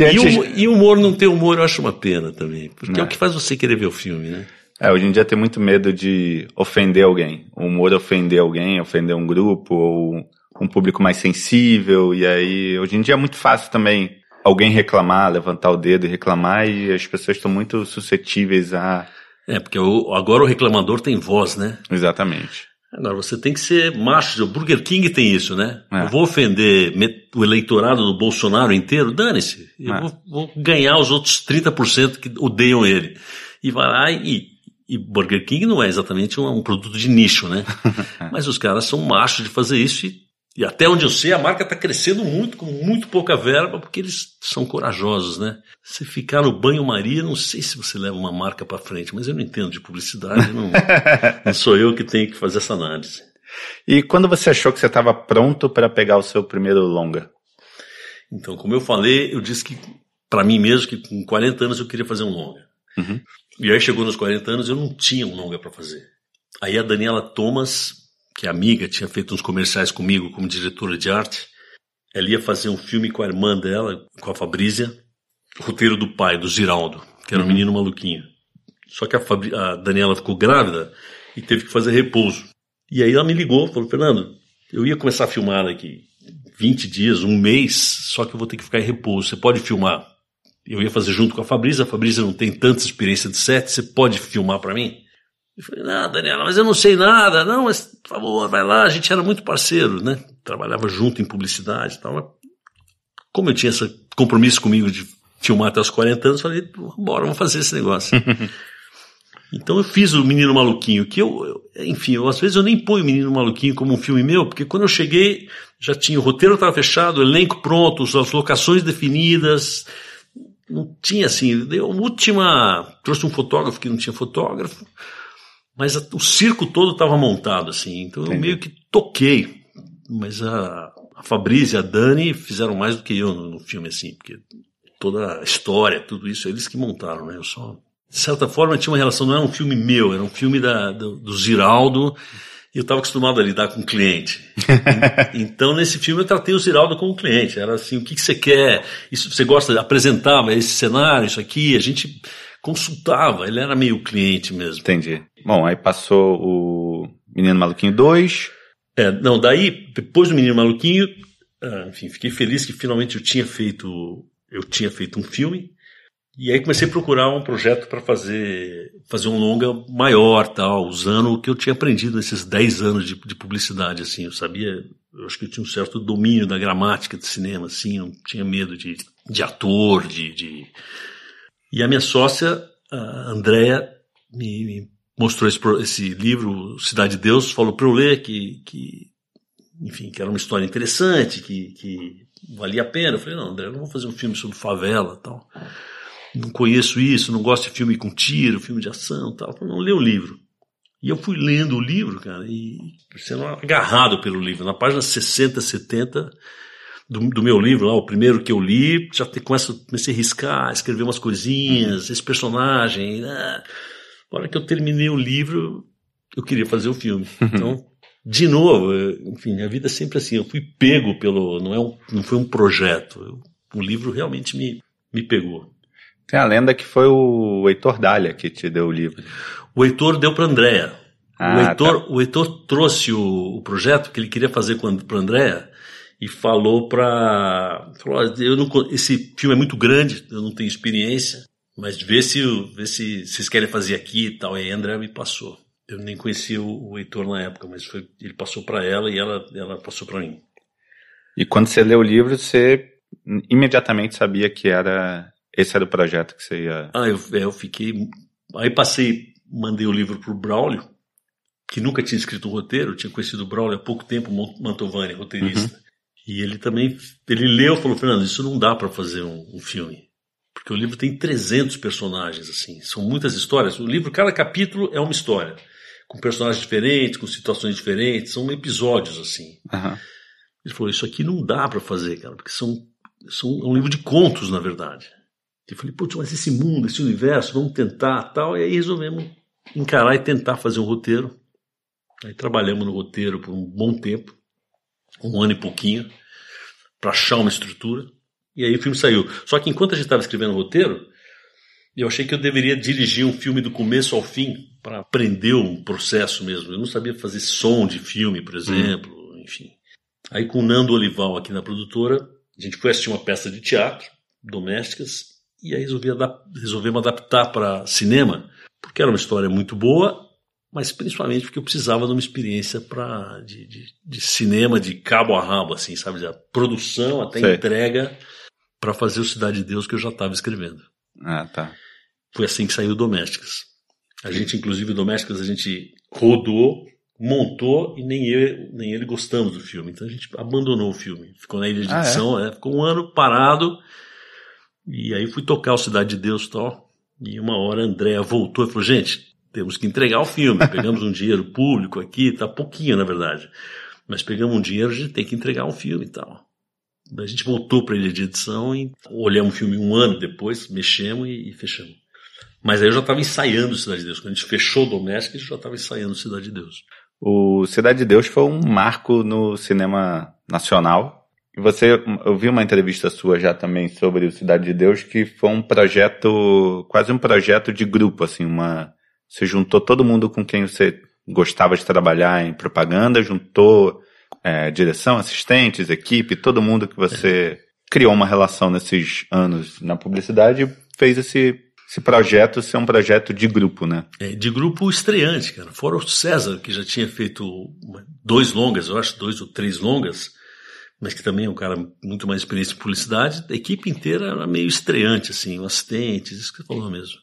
E, e humor não ter humor eu acho uma pena também. Porque é. é o que faz você querer ver o filme, né? É, hoje em dia tem muito medo de ofender alguém. O humor ofender alguém, ofender um grupo ou um público mais sensível. E aí, hoje em dia é muito fácil também alguém reclamar, levantar o dedo e reclamar, e as pessoas estão muito suscetíveis a. É, porque o, agora o reclamador tem voz, né? Exatamente. Agora, você tem que ser macho. O Burger King tem isso, né? É. Eu vou ofender o eleitorado do Bolsonaro inteiro? Dane-se. Eu é. vou, vou, ganhar os outros 30% que odeiam ele. E vai lá e, e Burger King não é exatamente um, um produto de nicho, né? Mas os caras são machos de fazer isso e e até onde eu sei, a marca está crescendo muito, com muito pouca verba, porque eles são corajosos, né? Se ficar no banho-maria, não sei se você leva uma marca para frente, mas eu não entendo de publicidade, não, não sou eu que tenho que fazer essa análise. E quando você achou que você estava pronto para pegar o seu primeiro longa? Então, como eu falei, eu disse que para mim mesmo que com 40 anos eu queria fazer um longa. Uhum. E aí chegou nos 40 anos eu não tinha um longa para fazer. Aí a Daniela Thomas que é amiga, tinha feito uns comerciais comigo como diretora de arte. Ela ia fazer um filme com a irmã dela, com a Fabrícia, roteiro do pai, do Giraldo, que era um uhum. menino maluquinho. Só que a, Fabri a Daniela ficou grávida e teve que fazer repouso. E aí ela me ligou, falou, Fernando, eu ia começar a filmar daqui 20 dias, um mês, só que eu vou ter que ficar em repouso. Você pode filmar? Eu ia fazer junto com a Fabrícia, a Fabrícia não tem tanta experiência de set, você pode filmar para mim? Eu falei, não, Daniela, mas eu não sei nada. Não, mas por favor, vai lá. A gente era muito parceiro, né? Trabalhava junto em publicidade e tal. Como eu tinha esse compromisso comigo de filmar até os 40 anos, falei, bora, vamos fazer esse negócio. então eu fiz o Menino Maluquinho, que eu, eu, enfim, eu, às vezes eu nem ponho o Menino Maluquinho como um filme meu, porque quando eu cheguei, já tinha o roteiro estava fechado, o elenco pronto, as locações definidas, não tinha assim, deu última, trouxe um fotógrafo que não tinha fotógrafo, mas o circo todo estava montado, assim. Então Entendi. eu meio que toquei. Mas a, a Fabrícia e a Dani fizeram mais do que eu no, no, filme, assim, porque toda a história, tudo isso, eles que montaram, né? Eu só. De certa forma, tinha uma relação, não era um filme meu, era um filme da, do, do Ziraldo. E eu estava acostumado a lidar com o cliente. então, nesse filme, eu tratei o Ziraldo como cliente. Era assim: o que, que você quer? Isso você gosta de apresentar esse cenário, isso aqui? A gente consultava, ele era meio cliente mesmo. Entendi. Bom, aí passou o Menino Maluquinho 2. É, não, daí, depois do Menino Maluquinho, ah, enfim, fiquei feliz que finalmente eu tinha feito, eu tinha feito um filme. E aí comecei a procurar um projeto para fazer, fazer um longa maior, tal, usando o que eu tinha aprendido nesses 10 anos de, de publicidade, assim, eu sabia, eu acho que eu tinha um certo domínio da gramática de cinema, assim, não tinha medo de, de ator, de, de e a minha sócia, a Andrea, me, me mostrou esse, esse, livro, Cidade de Deus, falou para eu ler que, que, enfim, que era uma história interessante, que, que valia a pena. Eu falei, não, André, eu não vou fazer um filme sobre favela tal. Não conheço isso, não gosto de filme com tiro, filme de ação tal. Eu falei, não, lê o livro. E eu fui lendo o livro, cara, e sendo agarrado pelo livro. Na página 60, 70, do, do, meu livro, lá, o primeiro que eu li, já te, começo, comecei a riscar, escrever umas coisinhas, esse personagem. Né? Hora que eu terminei o livro, eu queria fazer o filme. Uhum. Então, de novo, enfim, a vida é sempre assim. Eu fui pego pelo. Não, é um, não foi um projeto. O livro realmente me, me pegou. Tem a lenda que foi o Heitor Dália que te deu o livro. O Heitor deu para Andréa. Ah, o, Heitor, tá. o Heitor trouxe o, o, projeto que ele queria fazer para Andréa e falou para falou, eu não, esse filme é muito grande, eu não tenho experiência, mas vê se vê se vocês querem fazer aqui e tal. E a André me passou. Eu nem conhecia o, o Heitor na época, mas foi, ele passou para ela e ela ela passou para mim. E quando você leu o livro, você imediatamente sabia que era esse era o projeto que você ia. Ah, eu, é, eu fiquei. Aí passei, mandei o livro pro Braulio, que nunca tinha escrito um roteiro, tinha conhecido o Braulio há pouco tempo, Mantovani, roteirista. Uhum. E ele também, ele leu e falou, Fernando, isso não dá para fazer um, um, filme. Porque o livro tem 300 personagens, assim, são muitas histórias. O livro, cada capítulo é uma história, com personagens diferentes, com situações diferentes, são episódios, assim. Uhum. Ele falou, isso aqui não dá para fazer, cara, porque são, são é um livro de contos, na verdade. Eu falei, putz, mas esse mundo, esse universo, vamos tentar, tal. E aí resolvemos encarar e tentar fazer um roteiro. Aí trabalhamos no roteiro por um bom tempo um ano e pouquinho, para achar uma estrutura. E aí o filme saiu. Só que enquanto a gente estava escrevendo o roteiro, eu achei que eu deveria dirigir um filme do começo ao fim, para aprender um processo mesmo. Eu não sabia fazer som de filme, por exemplo, hum. enfim. Aí com o Nando Olival aqui na produtora, a gente foi assistir uma peça de teatro, domésticas, e aí resolvi adap resolvemos adaptar para cinema, porque era uma história muito boa mas principalmente porque eu precisava de uma experiência pra, de, de, de cinema de cabo a rabo, assim, sabe? Da produção até Sei. entrega para fazer o Cidade de Deus que eu já estava escrevendo. Ah, tá. Foi assim que saiu Domésticas. A gente, inclusive, Domésticas, a gente rodou, montou e nem eu nem ele gostamos do filme. Então a gente abandonou o filme. Ficou na ilha de edição, ah, é? É, ficou um ano parado. E aí fui tocar o Cidade de Deus e tal. E uma hora a Andréa voltou e falou: gente, temos que entregar o filme. Pegamos um dinheiro público aqui, tá pouquinho na verdade. Mas pegamos um dinheiro, a gente tem que entregar um filme e tal. A gente voltou para ilha de edição e olhamos o filme um ano depois, mexemos e, e fechamos. Mas aí eu já estava ensaiando Cidade de Deus. Quando a gente fechou o Doméstico, a gente já estava ensaiando Cidade de Deus. O Cidade de Deus foi um marco no cinema nacional. E você, eu vi uma entrevista sua já também sobre o Cidade de Deus, que foi um projeto, quase um projeto de grupo, assim, uma, você juntou todo mundo com quem você gostava de trabalhar em propaganda, juntou é, direção, assistentes, equipe, todo mundo que você criou uma relação nesses anos na publicidade fez esse, esse projeto ser um projeto de grupo, né? É, de grupo estreante, cara. Fora o César, que já tinha feito dois longas, eu acho, dois ou três longas, mas que também é um cara muito mais experiência em publicidade, a equipe inteira era meio estreante, assim, assistentes, isso que você falou mesmo.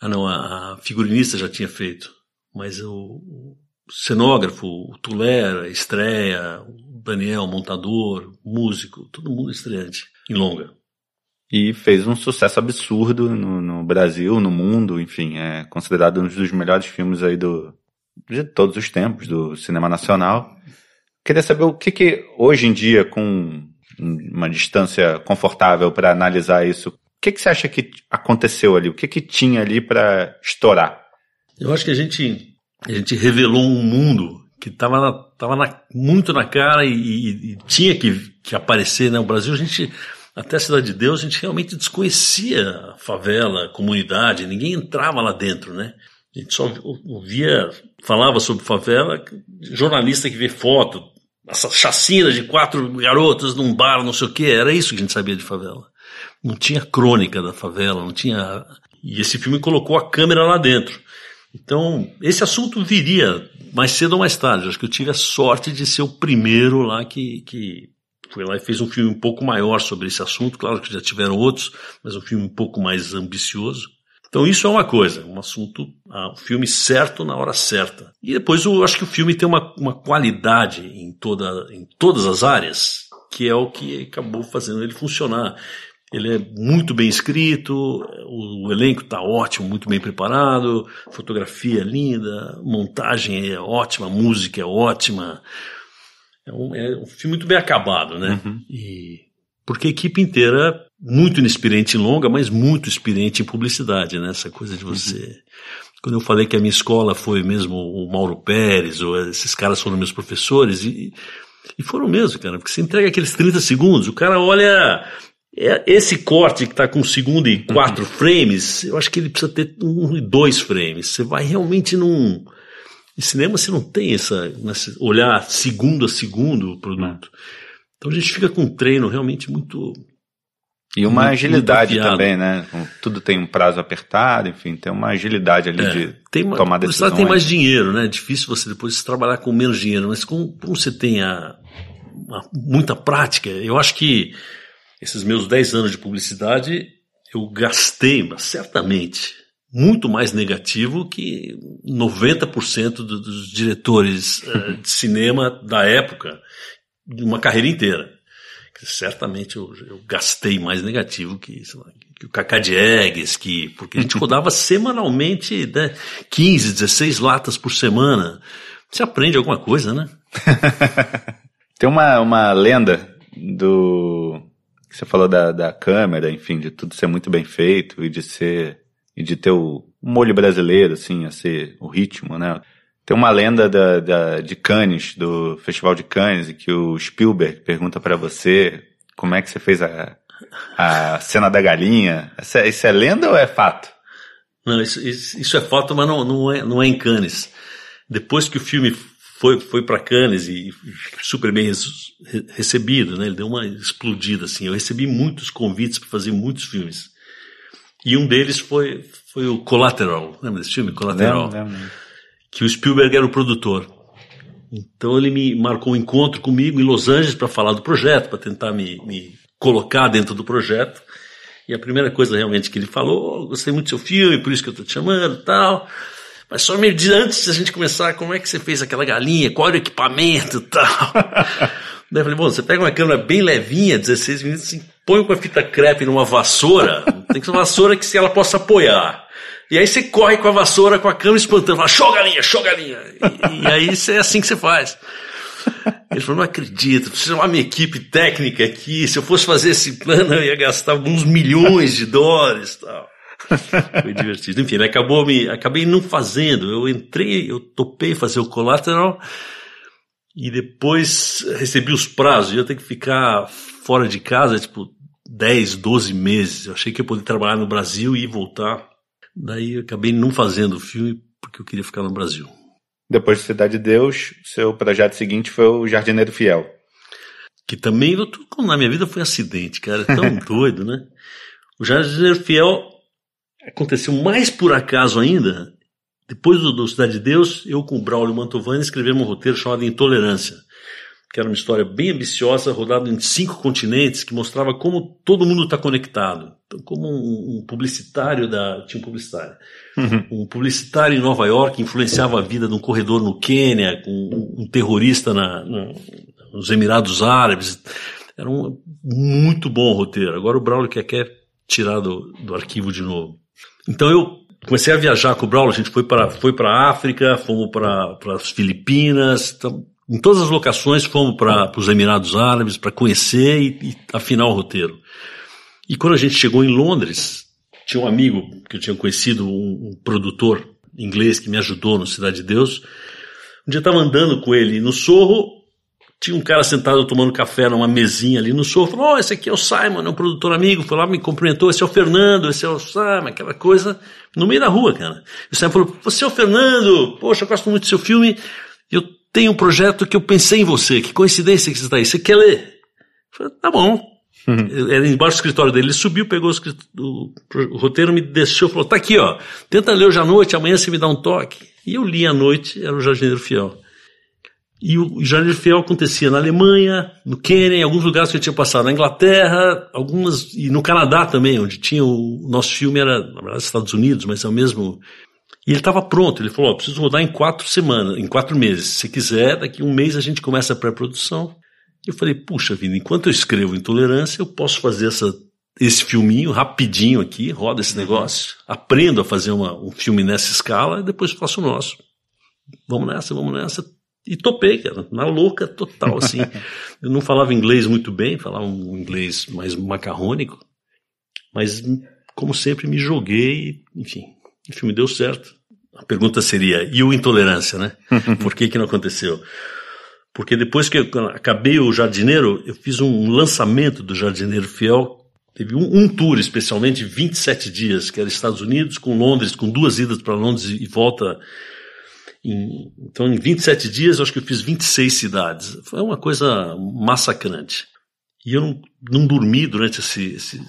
Ah, não, a, a figurinista já tinha feito, mas o, o cenógrafo, o Tulera, estreia, o Daniel, montador, músico, todo mundo estreante, em longa. E fez um sucesso absurdo no, no, Brasil, no mundo, enfim, é considerado um dos melhores filmes aí do, de todos os tempos do cinema nacional. Queria saber o que, que hoje em dia, com uma distância confortável para analisar isso, o que, que você acha que aconteceu ali? O que, que tinha ali para estourar? Eu acho que a gente, a gente revelou um mundo que estava tava na, muito na cara e, e, e, tinha que, que aparecer. Né? O Brasil, a gente, até a Cidade de Deus, a gente realmente desconhecia a favela, a comunidade, ninguém entrava lá dentro, né? A gente só ouvia, falava sobre favela, jornalista que vê foto, essa chacina de quatro garotas num bar, não sei o que, era isso que a gente sabia de favela não tinha crônica da favela, não tinha. E esse filme colocou a câmera lá dentro. Então, esse assunto viria mais cedo ou mais tarde. Acho que eu tive a sorte de ser o primeiro lá que, que foi lá e fez um filme um pouco maior sobre esse assunto. Claro que já tiveram outros, mas um filme um pouco mais ambicioso. Então isso é uma coisa, um assunto, ah, um filme certo na hora certa. E depois eu acho que o filme tem uma, uma qualidade em, toda, em todas as áreas, que é o que acabou fazendo ele funcionar. Ele é muito bem escrito, o, elenco está ótimo, muito bem preparado, fotografia é linda, montagem é ótima, música é ótima. É um, é um filme muito bem acabado, né? Uhum. E porque a equipe inteira muito inexperiente em longa, mas muito experiente em publicidade, né? Essa coisa de você. Uhum. Quando eu falei que a minha escola foi mesmo o Mauro Pérez, ou esses caras foram meus professores, e, e foram mesmo, cara, porque você entrega aqueles 30 segundos, o cara olha esse corte que está com segundo e quatro uhum. frames, eu acho que ele precisa ter um e dois frames. Você vai realmente num. Em cinema você não tem essa. olhar segundo a segundo o produto. Então a gente fica com um treino realmente muito. E uma muito, agilidade muito também, né? Tudo tem um prazo apertado, enfim, tem uma agilidade ali É, de tem uma, tomar lado, decisões. tem mais dinheiro, né? É difícil você depois trabalhar com menos dinheiro, mas como, como você tem a, a- muita prática, eu acho que esses meus 10 anos de publicidade eu gastei, mas certamente, muito mais negativo que 90% do- dos diretores eh, de cinema da época, de uma carreira inteira. Certamente eu, eu gastei mais negativo que, lá, que o Cacá Diegues, que, porque a gente rodava semanalmente né, 15, 16 latas por semana. Você aprende alguma coisa, né? Tem uma, uma lenda do. Você falou da, da câmera, enfim, de tudo ser muito bem feito e de ser. e de ter o molho brasileiro, assim, a ser o ritmo, né? Tem uma lenda da, da, de Cannes, do Festival de Cannes, que o Spielberg pergunta pra você como é que você fez a, a cena da galinha. Isso é, isso é lenda ou é fato? Não, isso, isso, isso é fato, mas não, não, é, não é em Cannes. Depois que o filme foi, foi para Cannes e super bem recebido, né? Ele deu uma explodida assim. Eu recebi muitos convites para fazer muitos filmes. E um deles foi, foi o Collateral. Lembra desse filme? Collateral. Que o Spielberg era o produtor. Então ele me marcou um encontro comigo em Los Angeles para falar do projeto, para tentar me, me colocar dentro do projeto. E a primeira coisa realmente que ele falou, oh, gostei muito do seu filme, por isso que eu estou te chamando e tal. Mas só me diz antes de a gente começar, como é que você fez aquela galinha, qual era o equipamento e tal. Daí eu falei, bom, você pega uma câmera bem levinha, 16 minutos, assim, põe com a fita crepe numa vassoura, tem que ser uma vassoura que se ela possa apoiar. E aí você corre com a vassoura, com a câmera espantando, fala, show galinha, show galinha. E, e aí é assim que você faz. Ele falou, não acredito, preciso chamar minha equipe técnica aqui, se eu fosse fazer esse plano eu ia gastar uns milhões de dólares e tal. Foi divertido. Enfim, ele acabou me, acabei não fazendo, eu entrei, eu topei fazer o collateral e depois recebi os prazos, eu ia ter que ficar fora de casa, tipo, 10, 12 meses. Eu achei que ia poder trabalhar no Brasil e voltar. Daí eu acabei não fazendo o filme porque eu queria ficar no Brasil. Depois de Cidade de Deus, seu projeto seguinte foi o Jardineiro Fiel. Que também, eu- na minha vida foi acidente, cara. É tão doido, né? O Jardineiro Fiel aconteceu mais por acaso ainda. Depois do, do Cidade de Deus, eu com o Braulio Mantovani escrevemos um roteiro chamado Intolerância, que era uma história bem ambiciosa, rodada em cinco continentes, que mostrava como todo mundo está conectado. Então, como um, um publicitário da. Tinha um publicitário. Um publicitário em Nova York influenciava a vida de um corredor no Quênia, com um, um terrorista na- na- nos Emirados Árabes. Era um muito bom roteiro. Agora o Braulio quer, quer tirar do, do arquivo de novo. Então eu comecei a viajar com o Braulio, a gente foi para foi a África, fomos para as Filipinas, então, em todas as locações fomos para os Emirados Árabes para conhecer e, e afinar o roteiro. E quando a gente chegou em Londres, tinha um amigo que eu tinha conhecido, um, um produtor inglês que me ajudou no Cidade de Deus. Um dia eu estava andando com ele no Sorro, tinha um cara sentado tomando café numa mesinha ali no Sorro, falou, oh, esse aqui é o Simon, é um produtor amigo, foi lá, me cumprimentou, esse é o Fernando, esse é o Simon, aquela coisa, no meio da rua, cara. E o Simon falou, você é o Fernando, poxa, eu gosto muito do seu filme, eu tenho um projeto que eu pensei em você, que coincidência que você está aí, você quer ler? Eu falei, tá bom. Era embaixo do escritório dele. Ele subiu, pegou o, o- o roteiro, me deixou, falou: tá aqui, ó. Tenta ler hoje à noite, amanhã você me dá um toque. E eu li à noite, era o Jardineiro Fiel. E o Jardineiro Fiel acontecia na Alemanha, no Quênia, em alguns lugares que eu tinha passado, na Inglaterra, algumas, e no Canadá também, onde tinha o, o nosso filme, era, na verdade, Estados Unidos, mas é o mesmo. E ele estava pronto, ele falou: ó, preciso rodar em quatro semanas, em quatro meses. Se quiser, daqui a um mês a gente começa a pré-produção. Eu falei, puxa vida, enquanto eu escrevo Intolerância, eu posso fazer essa, esse filminho rapidinho aqui, roda esse negócio, aprendo a fazer uma, um filme nessa escala e depois faço o nosso. Vamos nessa, vamos nessa. E topei, cara, na louca total, assim. eu não falava inglês muito bem, falava um inglês mais macarrônico, mas como sempre me joguei, enfim, o filme deu certo. A pergunta seria, e o Intolerância, né? Por que que não aconteceu? Porque depois que eu acabei o Jardineiro, eu fiz um lançamento do Jardineiro Fiel. Teve um, um tour, especialmente, 27 dias, que era Estados Unidos com Londres, com duas idas para Londres e volta. Em, então, em 27 dias, eu acho que eu fiz 26 cidades. Foi uma coisa massacrante. E eu não, não dormi durante esse, esse,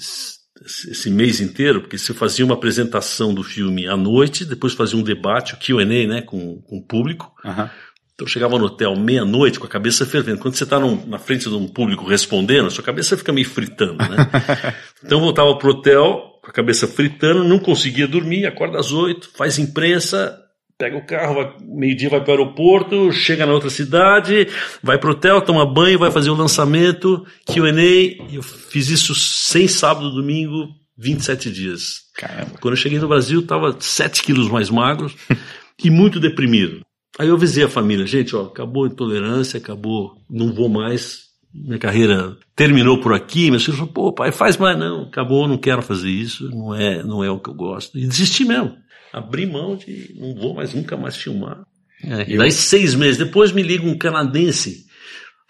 esse, mês inteiro, porque você fazia uma apresentação do filme à noite, depois fazia um debate, o QA, né, com, com o público. Uhum. Então eu chegava no hotel meia-noite com a cabeça fervendo. Quando você está na frente de um público respondendo, a sua cabeça fica meio fritando, né? então eu voltava pro hotel com a cabeça fritando, não conseguia dormir, acorda às oito, faz imprensa, pega o carro, meio-dia vai para o aeroporto, chega na outra cidade, vai para o hotel, toma banho, vai fazer o lançamento, Q&A, eu fiz isso sem sábado, domingo, 27 dias. Caramba. Quando eu cheguei no Brasil, estava 7 quilos mais magro e muito deprimido. Aí eu avisei a família, gente, ó, acabou a intolerância, acabou, não vou mais, minha carreira terminou por aqui, meus filhos falaram, pô, pai, faz mais, não, acabou, não quero fazer isso, não é, não é o que eu gosto. E desisti mesmo abri mão de não vou mais nunca mais filmar. É, e daí seis meses depois me liga um canadense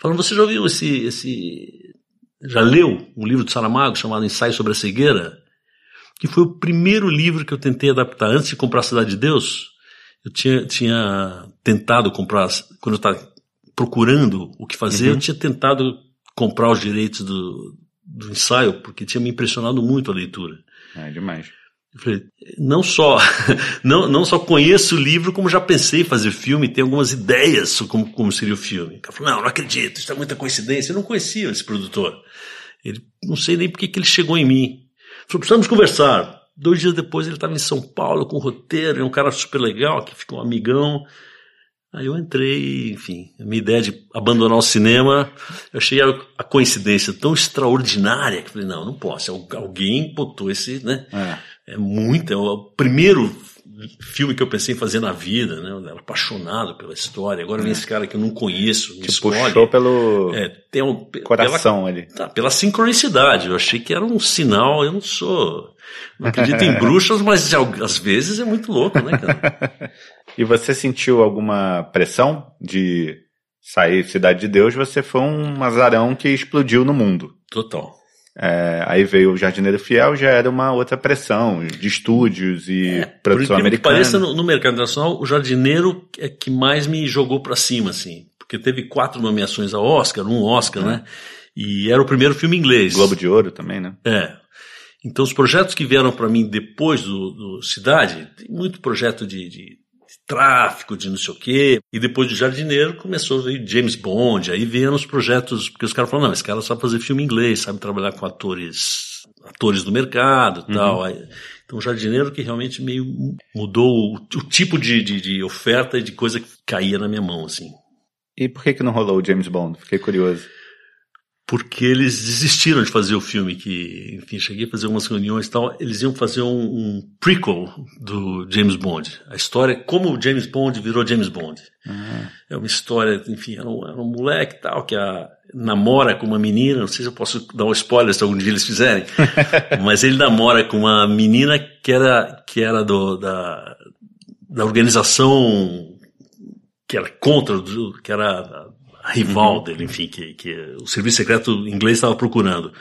falando, você já ouviu esse, esse já leu um livro de Saramago chamado Ensaio sobre a Cegueira? Que foi o primeiro livro que eu tentei adaptar antes de comprar a Cidade de Deus. Eu tinha, tinha tentado comprar, quando eu estava procurando o que fazer, uhum. eu tinha tentado comprar os direitos do, do ensaio, porque tinha me impressionado muito a leitura. É demais. Eu falei, não só, não, não só conheço o livro, como já pensei em fazer filme, tenho algumas ideias sobre como, como seria o filme. Ele falou, não, não acredito, isso é muita coincidência. Eu não conhecia esse produtor. Ele, não sei nem porque que ele chegou em mim. Falou, precisamos conversar. Dois dias depois ele estava em São Paulo com o roteiro, é um cara super legal, que ficou um amigão. Aí eu entrei, enfim, a minha ideia de abandonar o cinema, eu achei a, a coincidência tão extraordinária que falei, não, não posso, alguém botou esse, né? É é muito, é o primeiro filme que eu pensei em fazer na vida, né? Eu era apaixonado pela história. Agora vem esse cara que eu não conheço, me Te puxou pelo é, tem um, coração pela, ali. Tá, pela sincronicidade. Eu achei que era um sinal. Eu não sou, não acredito em bruxas, mas às vezes é muito louco, né, cara? e você sentiu alguma pressão de sair Cidade de Deus? Você foi um azarão que explodiu no mundo. Total. É, aí veio o Jardineiro Fiel, já era uma outra pressão de estúdios e é, produção por americana. pareça, no, no, mercado internacional, o Jardineiro é que mais me jogou para cima, assim. Porque teve quatro nomeações ao Oscar, um Oscar, é. né? E era o primeiro filme inglês. Globo de Ouro também, né? É. Então, os projetos que vieram para mim depois do, do, Cidade, tem muito projeto de, de tráfico, de não sei o quê. E depois de Jardineiro começou a vir James Bond, aí vieram os projetos, porque os caras falaram, não, esse cara sabe fazer filme inglês, sabe trabalhar com atores, atores do mercado e uhum. tal. Aí, então o Jardineiro que realmente meio mudou o, o tipo de, de, de, oferta e de coisa que caía na minha mão, assim. E por que que não rolou o James Bond? Fiquei curioso porque eles desistiram de fazer o filme que, enfim, cheguei a fazer umas reuniões e tal, eles iam fazer um, um prequel do James Bond. A história, como o James Bond virou James Bond. Uhum. É uma história, enfim, era um, era um moleque tal, que a, namora com uma menina, não sei se eu posso dar um spoiler se algum dia eles fizerem, mas ele namora com uma menina que era, que era do, da, da organização que era contra, que era rival uhum. dele, enfim, que, que o serviço secreto inglês estava procurando.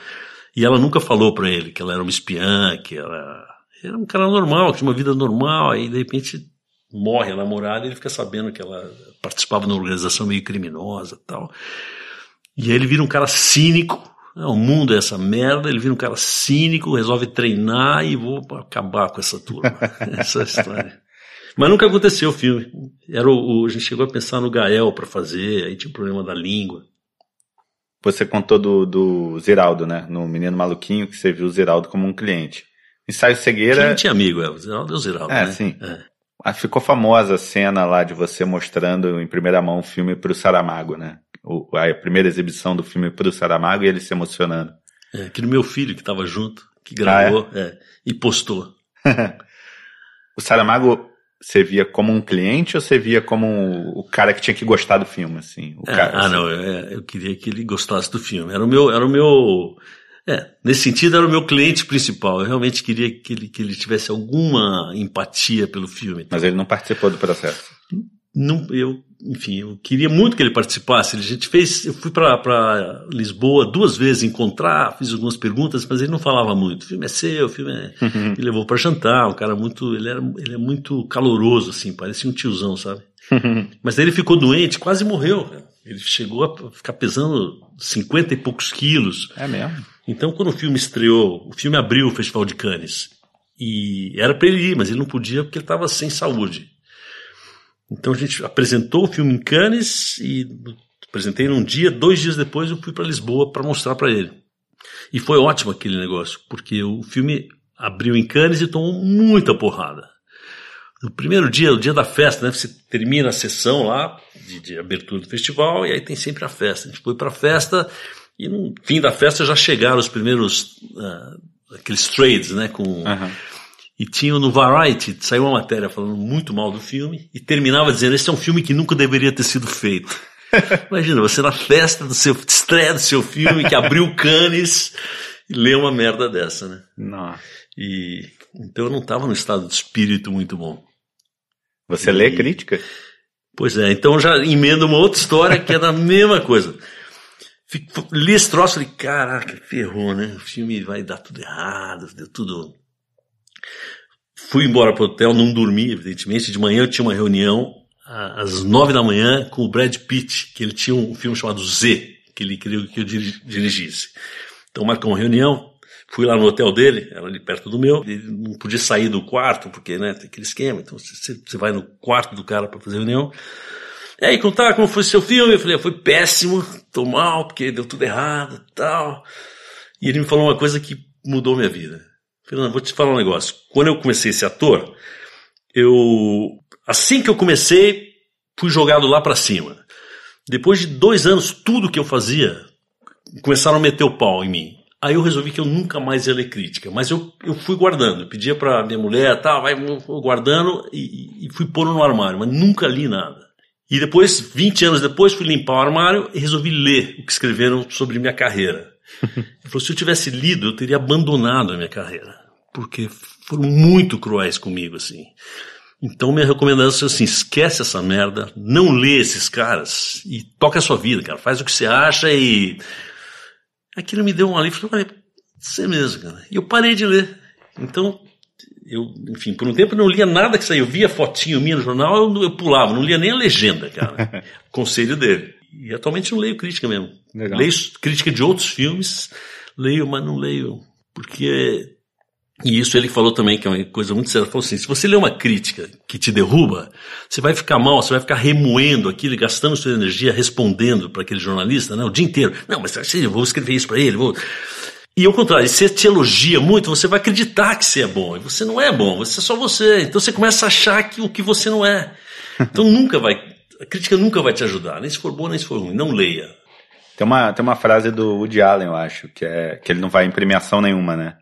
E ela nunca falou para ele que ela era uma espiã, que ela era um cara normal, que tinha uma vida normal, aí de repente morre a namorada e ele fica sabendo que ela participava de uma organização meio criminosa tal. E aí ele vira um cara cínico, né, o mundo é essa merda, ele vira um cara cínico, resolve treinar e vou acabar com essa turma. essa é a história. Mas nunca aconteceu o filme. Era o, o a gente chegou a pensar no Gael para fazer, aí tinha o problema da língua. Você contou do, do Ziraldo, né? No Menino Maluquinho, que você viu o Ziraldo como um cliente. Ensaio Cegueira. Tinha amigo, é, o Ziraldo é o Ziraldo. É, né? sim. É. Ah, ficou famosa a cena lá de você mostrando em primeira mão o filme pro Saramago, né? O, a primeira exibição do filme pro Saramago e ele se emocionando. É, que no meu filho que estava junto, que gravou ah, é? É, e postou. o Saramago você via como um cliente ou você via como o cara que tinha que gostar do filme, assim? É, cara, ah, assim. não, eu, é, eu, queria que ele gostasse do filme. Era o meu, era o meu, é, nesse sentido era o meu cliente principal. Eu realmente queria que ele, que ele tivesse alguma empatia pelo filme. Mas ele não participou do processo? Não, eu enfim, eu queria muito que ele participasse. A gente fez, eu fui para Lisboa duas vezes encontrar, fiz algumas perguntas, mas ele não falava muito. O filme é seu, o filme é. Uhum. Me levou para jantar, um cara muito, ele era, ele é muito caloroso assim, parecia um tiozão, sabe? Mas aí ele ficou doente, quase morreu. Ele chegou a ficar pesando 50 e poucos quilos. É mesmo? Então, quando o filme estreou, o filme abriu o Festival de Cannes. E era para ele ir, mas ele não podia porque ele estava sem saúde. Então a gente apresentou o filme em Cannes e apresentei num dia, dois dias depois eu fui para Lisboa para mostrar para ele. E foi ótimo aquele negócio, porque o filme abriu em Cannes e tomou muita porrada. No primeiro dia, o dia da festa, né? Você termina a sessão lá de, de abertura do festival e aí tem sempre a festa. A gente foi para a festa e no fim da festa já chegaram os primeiros uh, aqueles trades, né? Com uhum. E tinha no Variety saiu uma matéria falando muito mal do filme e terminava dizendo esse é um filme que nunca deveria ter sido feito. Imagina, você na festa do seu estreia do seu filme, que abriu Cannes, e lê uma merda dessa, né? Não. E então eu não estava num estado de espírito muito bom. Você e, lê crítica? Pois é, então já emenda uma outra história que é da mesma coisa. Fico, li esse troço e falei, caraca, ferrou, né? O filme vai dar tudo errado, deu tudo. Fui embora pro hotel, não dormi, evidentemente. De manhã eu tinha uma reunião às nove da manhã com o Brad Pitt, que ele tinha um filme chamado Z, que ele queria que eu dirigisse. Então marcou uma reunião, fui lá no hotel dele, era ali perto do meu, ele não podia sair do quarto, porque né, tem aquele esquema, então você, você vai no quarto do cara para fazer reunião. E aí, contar como foi seu filme? Eu falei, ah, foi péssimo, tô mal, porque deu tudo errado tal. E ele me falou uma coisa que mudou minha vida. Fernando, vou te falar um negócio. Quando eu comecei esse ator, eu Assim que eu comecei, fui jogado lá para cima. Depois de dois anos, tudo que eu fazia, começaram a meter o pau em mim. Aí eu resolvi que eu nunca mais ia ler crítica, mas eu, eu fui guardando. Eu pedia para minha mulher, tá, vai guardando e, e fui pôr no armário, mas nunca li nada. E depois, 20 anos depois, fui limpar o armário e resolvi ler o que escreveram sobre minha carreira. Ele falou, se eu tivesse lido, eu teria abandonado a minha carreira. Porque foram muito cruéis comigo, assim. Então minha recomendação é assim, esquece essa merda, não lê esses caras e toca a sua vida, cara. Faz o que você acha e... Aquilo me deu um alívio, eu falei, você mesmo, cara. E eu parei de ler. Então, eu, enfim, por um tempo eu não lia nada que saía. Eu via fotinho minha no jornal, eu, eu pulava, não lia nem a legenda, cara. Conselho dele. E atualmente não leio crítica mesmo. Legal. Leio crítica de outros filmes, leio, mas não leio. Porque e isso ele falou também, que é uma coisa muito séria. Ele falou assim: se você lê uma crítica que te derruba, você vai ficar mal, você vai ficar remoendo aquilo, gastando sua energia respondendo para aquele jornalista né, o dia inteiro. Não, mas assim, eu vou escrever isso para ele. Vou... E ao contrário, se te elogia muito, você vai acreditar que você é bom. E você não é bom, você é só você. Então você começa a achar que o que você não é. Então nunca vai. A crítica nunca vai te ajudar, nem se for boa, nem se for ruim. Não leia. Tem uma, tem uma frase do Woody Allen, eu acho, que é que ele não vai em premiação nenhuma, né?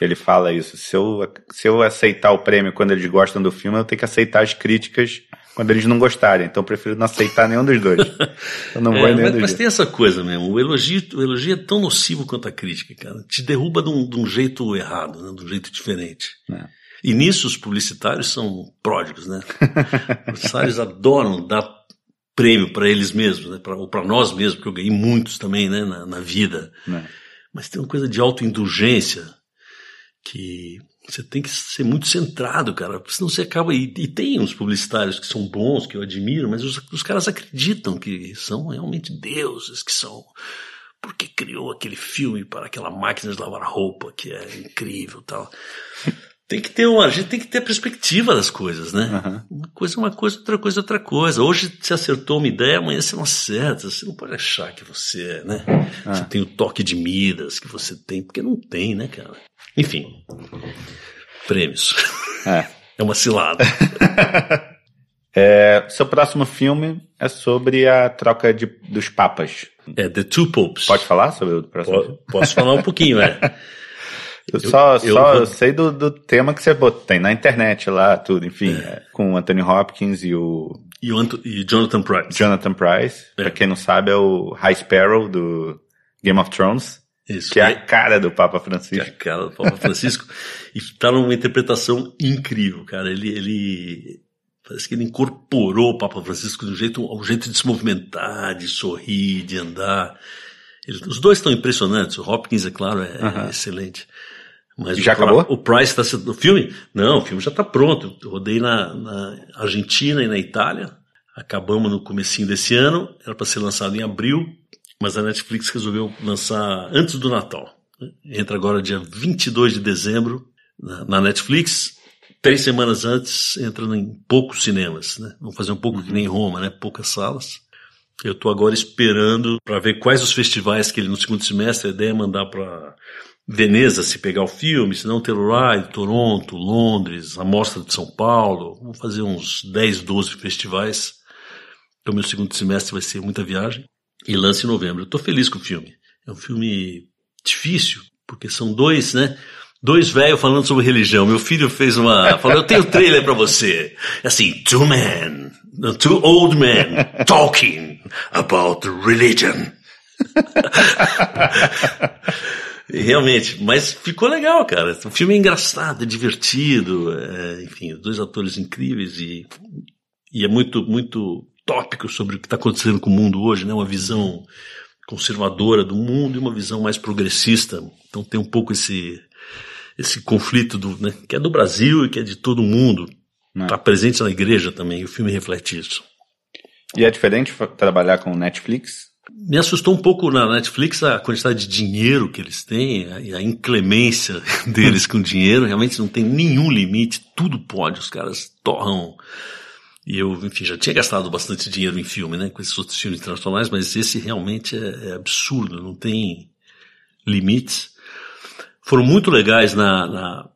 Que ele fala isso. Se eu, se eu aceitar o prêmio quando eles gostam do filme, eu tenho que aceitar as críticas quando eles não gostarem. Então eu prefiro não aceitar nenhum dos dois. Eu não é, vou mas, nenhum dos mas tem essa coisa mesmo. O elogio, o elogio é tão nocivo quanto a crítica, cara. Te derruba de um, de um jeito errado, né? de um jeito diferente. É. E nisso os publicitários são pródigos, né? Os publicitários adoram dar prêmio para eles mesmos, né? Pra, ou para nós mesmos, porque eu ganhei muitos também, né? Na, na vida. É. Mas tem uma coisa de autoindulgência que você tem que ser muito centrado, cara, senão você acaba. E, e, tem uns publicitários que são bons, que eu admiro, mas os, os caras acreditam que são realmente deuses, que são. Porque criou aquele filme para aquela máquina de lavar roupa que é incrível tal. Tem que ter uma, a gente tem que ter perspectiva das coisas, né? Uhum. Uma coisa é uma coisa, outra coisa é outra coisa. Hoje você acertou uma ideia, amanhã você não acerta. Você não pode achar que você é, né? Uhum. Você tem o toque de Midas que você tem, porque não tem, né, cara? Enfim, prêmios. É, é uma cilada. é, seu próximo filme é sobre a troca de, dos papas. É The Two Popes. Pode falar sobre o próximo filme? Posso falar um pouquinho, é. Eu, eu só, eu, só eu... sei do, do tema que você botou, tem na internet lá, tudo, enfim, é. Com o Anthony Hopkins e o... E, o e Jonathan Price. Jonathan Price, é. pra quem não sabe, é o High Sparrow do Game of Thrones. Isso. Que é a cara do Papa Francisco. Que é a cara do Papa Francisco. e tá numa interpretação incrível, cara. Ele, ele, parece que ele incorporou o Papa Francisco de um jeito, um jeito de se movimentar, de sorrir, de andar. Ele, os dois estão impressionantes. O Hopkins, é claro, é, uh -huh. é excelente. Mas já o, acabou? O Price está o filme? Não, o filme já está pronto. Eu rodei na, na, Argentina e na Itália. Acabamos no comecinho desse ano, era para ser lançado em abril, mas a Netflix resolveu lançar antes do Natal. Entra agora dia 22 de dezembro na Netflix. Três semanas antes entra em poucos cinemas, né? Vamos fazer um pouco que nem Roma, né? Poucas salas. Eu estou agora esperando para ver quais os festivais que ele no segundo semestre a ideia é mandar para Veneza se pegar o filme, se não Telluride, Toronto, Londres, a Mostra de São Paulo. Vamos fazer uns 10, 12 festivais. Então meu segundo semestre vai ser muita viagem e lance em novembro. Eu estou feliz com o filme. É um filme difícil, porque são dois, né? Dois velhos falando sobre religião. Meu filho fez uma. Falou, eu tenho trailer para você. É assim, two men, two old men talking about religion. Realmente, mas ficou legal, cara. O filme é engraçado, é divertido, é, enfim, dois atores incríveis e, e é muito, muito tópico sobre o que está acontecendo com o mundo hoje, né? Uma visão conservadora do mundo e uma visão mais progressista. Então tem um pouco esse esse conflito do, né, que é do Brasil e que é de todo mundo. Está né. presente na igreja também. E o filme reflete isso. E é diferente trabalhar com Netflix? Me assustou um pouco na Netflix a quantidade de dinheiro que eles têm e a inclemência deles com dinheiro. Realmente não tem nenhum limite, tudo pode. Os caras torram. E eu, enfim, já tinha gastado bastante dinheiro em filme, né, com esses outros filmes internacionais, mas esse realmente é, é absurdo, não tem limites. Foram muito legais na, na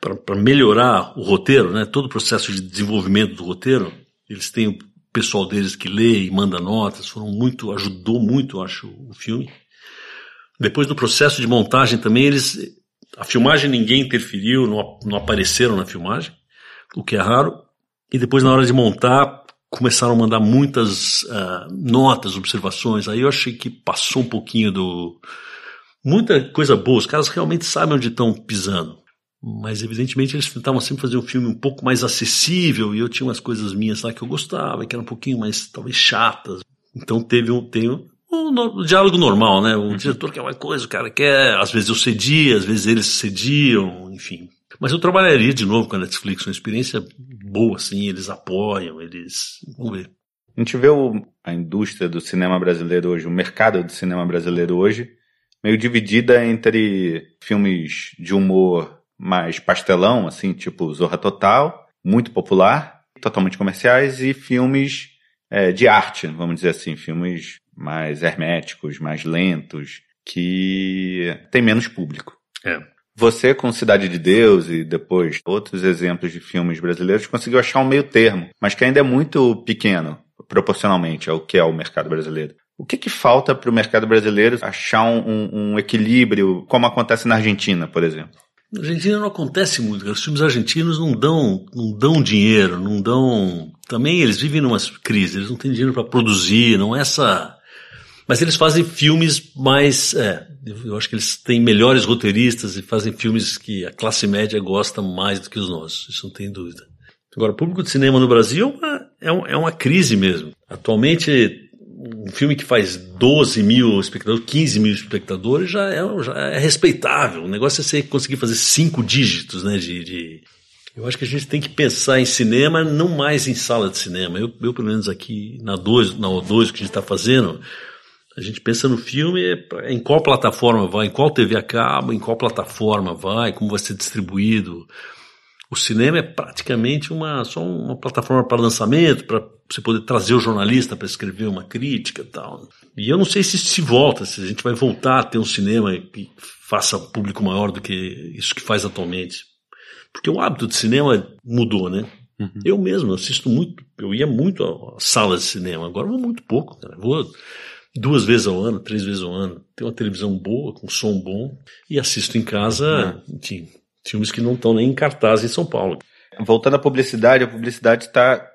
para melhorar o roteiro, né, todo o processo de desenvolvimento do roteiro. Eles têm pessoal deles que lê e manda notas, foram muito, ajudou muito, acho, o filme. Depois do processo de montagem também, eles, a filmagem ninguém interferiu, não, não apareceram na filmagem, o que é raro. E depois na hora de montar, começaram a mandar muitas uh, notas, observações. Aí eu achei que passou um pouquinho do, muita coisa boa. Os caras realmente sabem onde estão pisando. Mas, evidentemente, eles tentavam sempre fazer um filme um pouco mais acessível e eu tinha umas coisas minhas lá que eu gostava, que eram um pouquinho mais, talvez, chatas. Então teve um, tem um, um, um diálogo normal, né? O uhum. diretor quer uma coisa, o cara quer, às vezes eu cedia, às vezes eles cediam, enfim. Mas eu trabalharia de novo com a Netflix, uma experiência boa, assim, eles apoiam, eles. Vamos ver. A gente vê o, a indústria do cinema brasileiro hoje, o mercado do cinema brasileiro hoje, meio dividida entre filmes de humor mais pastelão, assim, tipo Zorra Total, muito popular, totalmente comerciais, e filmes é, de arte, vamos dizer assim, filmes mais herméticos, mais lentos, que tem menos público. É. Você, com Cidade de Deus e depois outros exemplos de filmes brasileiros, conseguiu achar um meio termo, mas que ainda é muito pequeno proporcionalmente ao que é o mercado brasileiro. O que, que falta para o mercado brasileiro achar um, um, equilíbrio, como acontece na Argentina, por exemplo? Na Argentina não acontece muito. Os filmes argentinos não dão, não dão dinheiro, não dão. Também eles vivem numa crise, eles não têm dinheiro para produzir, não é essa. Mas eles fazem filmes mais. É, eu acho que eles têm melhores roteiristas e fazem filmes que a classe média gosta mais do que os nossos, isso não tem dúvida. Agora, o público de cinema no Brasil é uma, é uma crise mesmo. Atualmente, um filme que faz 12 mil espectadores, 15 mil espectadores, já é, já é respeitável. O negócio é você conseguir fazer cinco dígitos, né? De, de, Eu acho que a gente tem que pensar em cinema, não mais em sala de cinema. Eu, eu pelo menos aqui na 2, na O2, que a gente está fazendo, a gente pensa no filme em qual plataforma vai, em qual TV a cabo, em qual plataforma vai, como vai ser distribuído. O cinema é praticamente uma, só uma plataforma para lançamento, para você poder trazer o jornalista para escrever uma crítica e tal. E eu não sei se se volta, se a gente vai voltar a ter um cinema que faça público maior do que isso que faz atualmente. Porque o hábito de cinema mudou, né? Uhum. Eu mesmo assisto muito, eu ia muito a salas de cinema, agora vou muito pouco, cara. Vou duas vezes ao ano, três vezes ao ano. Tenho uma televisão boa, com som bom, e assisto em casa, uhum. enfim, filmes que não estão nem em cartaz em São Paulo. Voltando à publicidade, a publicidade está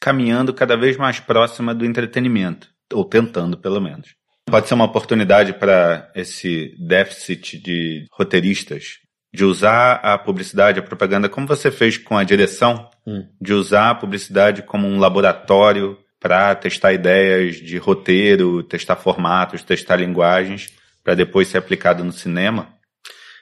caminhando cada vez mais próxima do entretenimento, ou tentando pelo menos. Pode ser uma oportunidade para esse déficit de roteiristas de usar a publicidade, a propaganda, como você fez com a direção, hum. de usar a publicidade como um laboratório para testar ideias de roteiro, testar formatos, testar linguagens, para depois ser aplicado no cinema?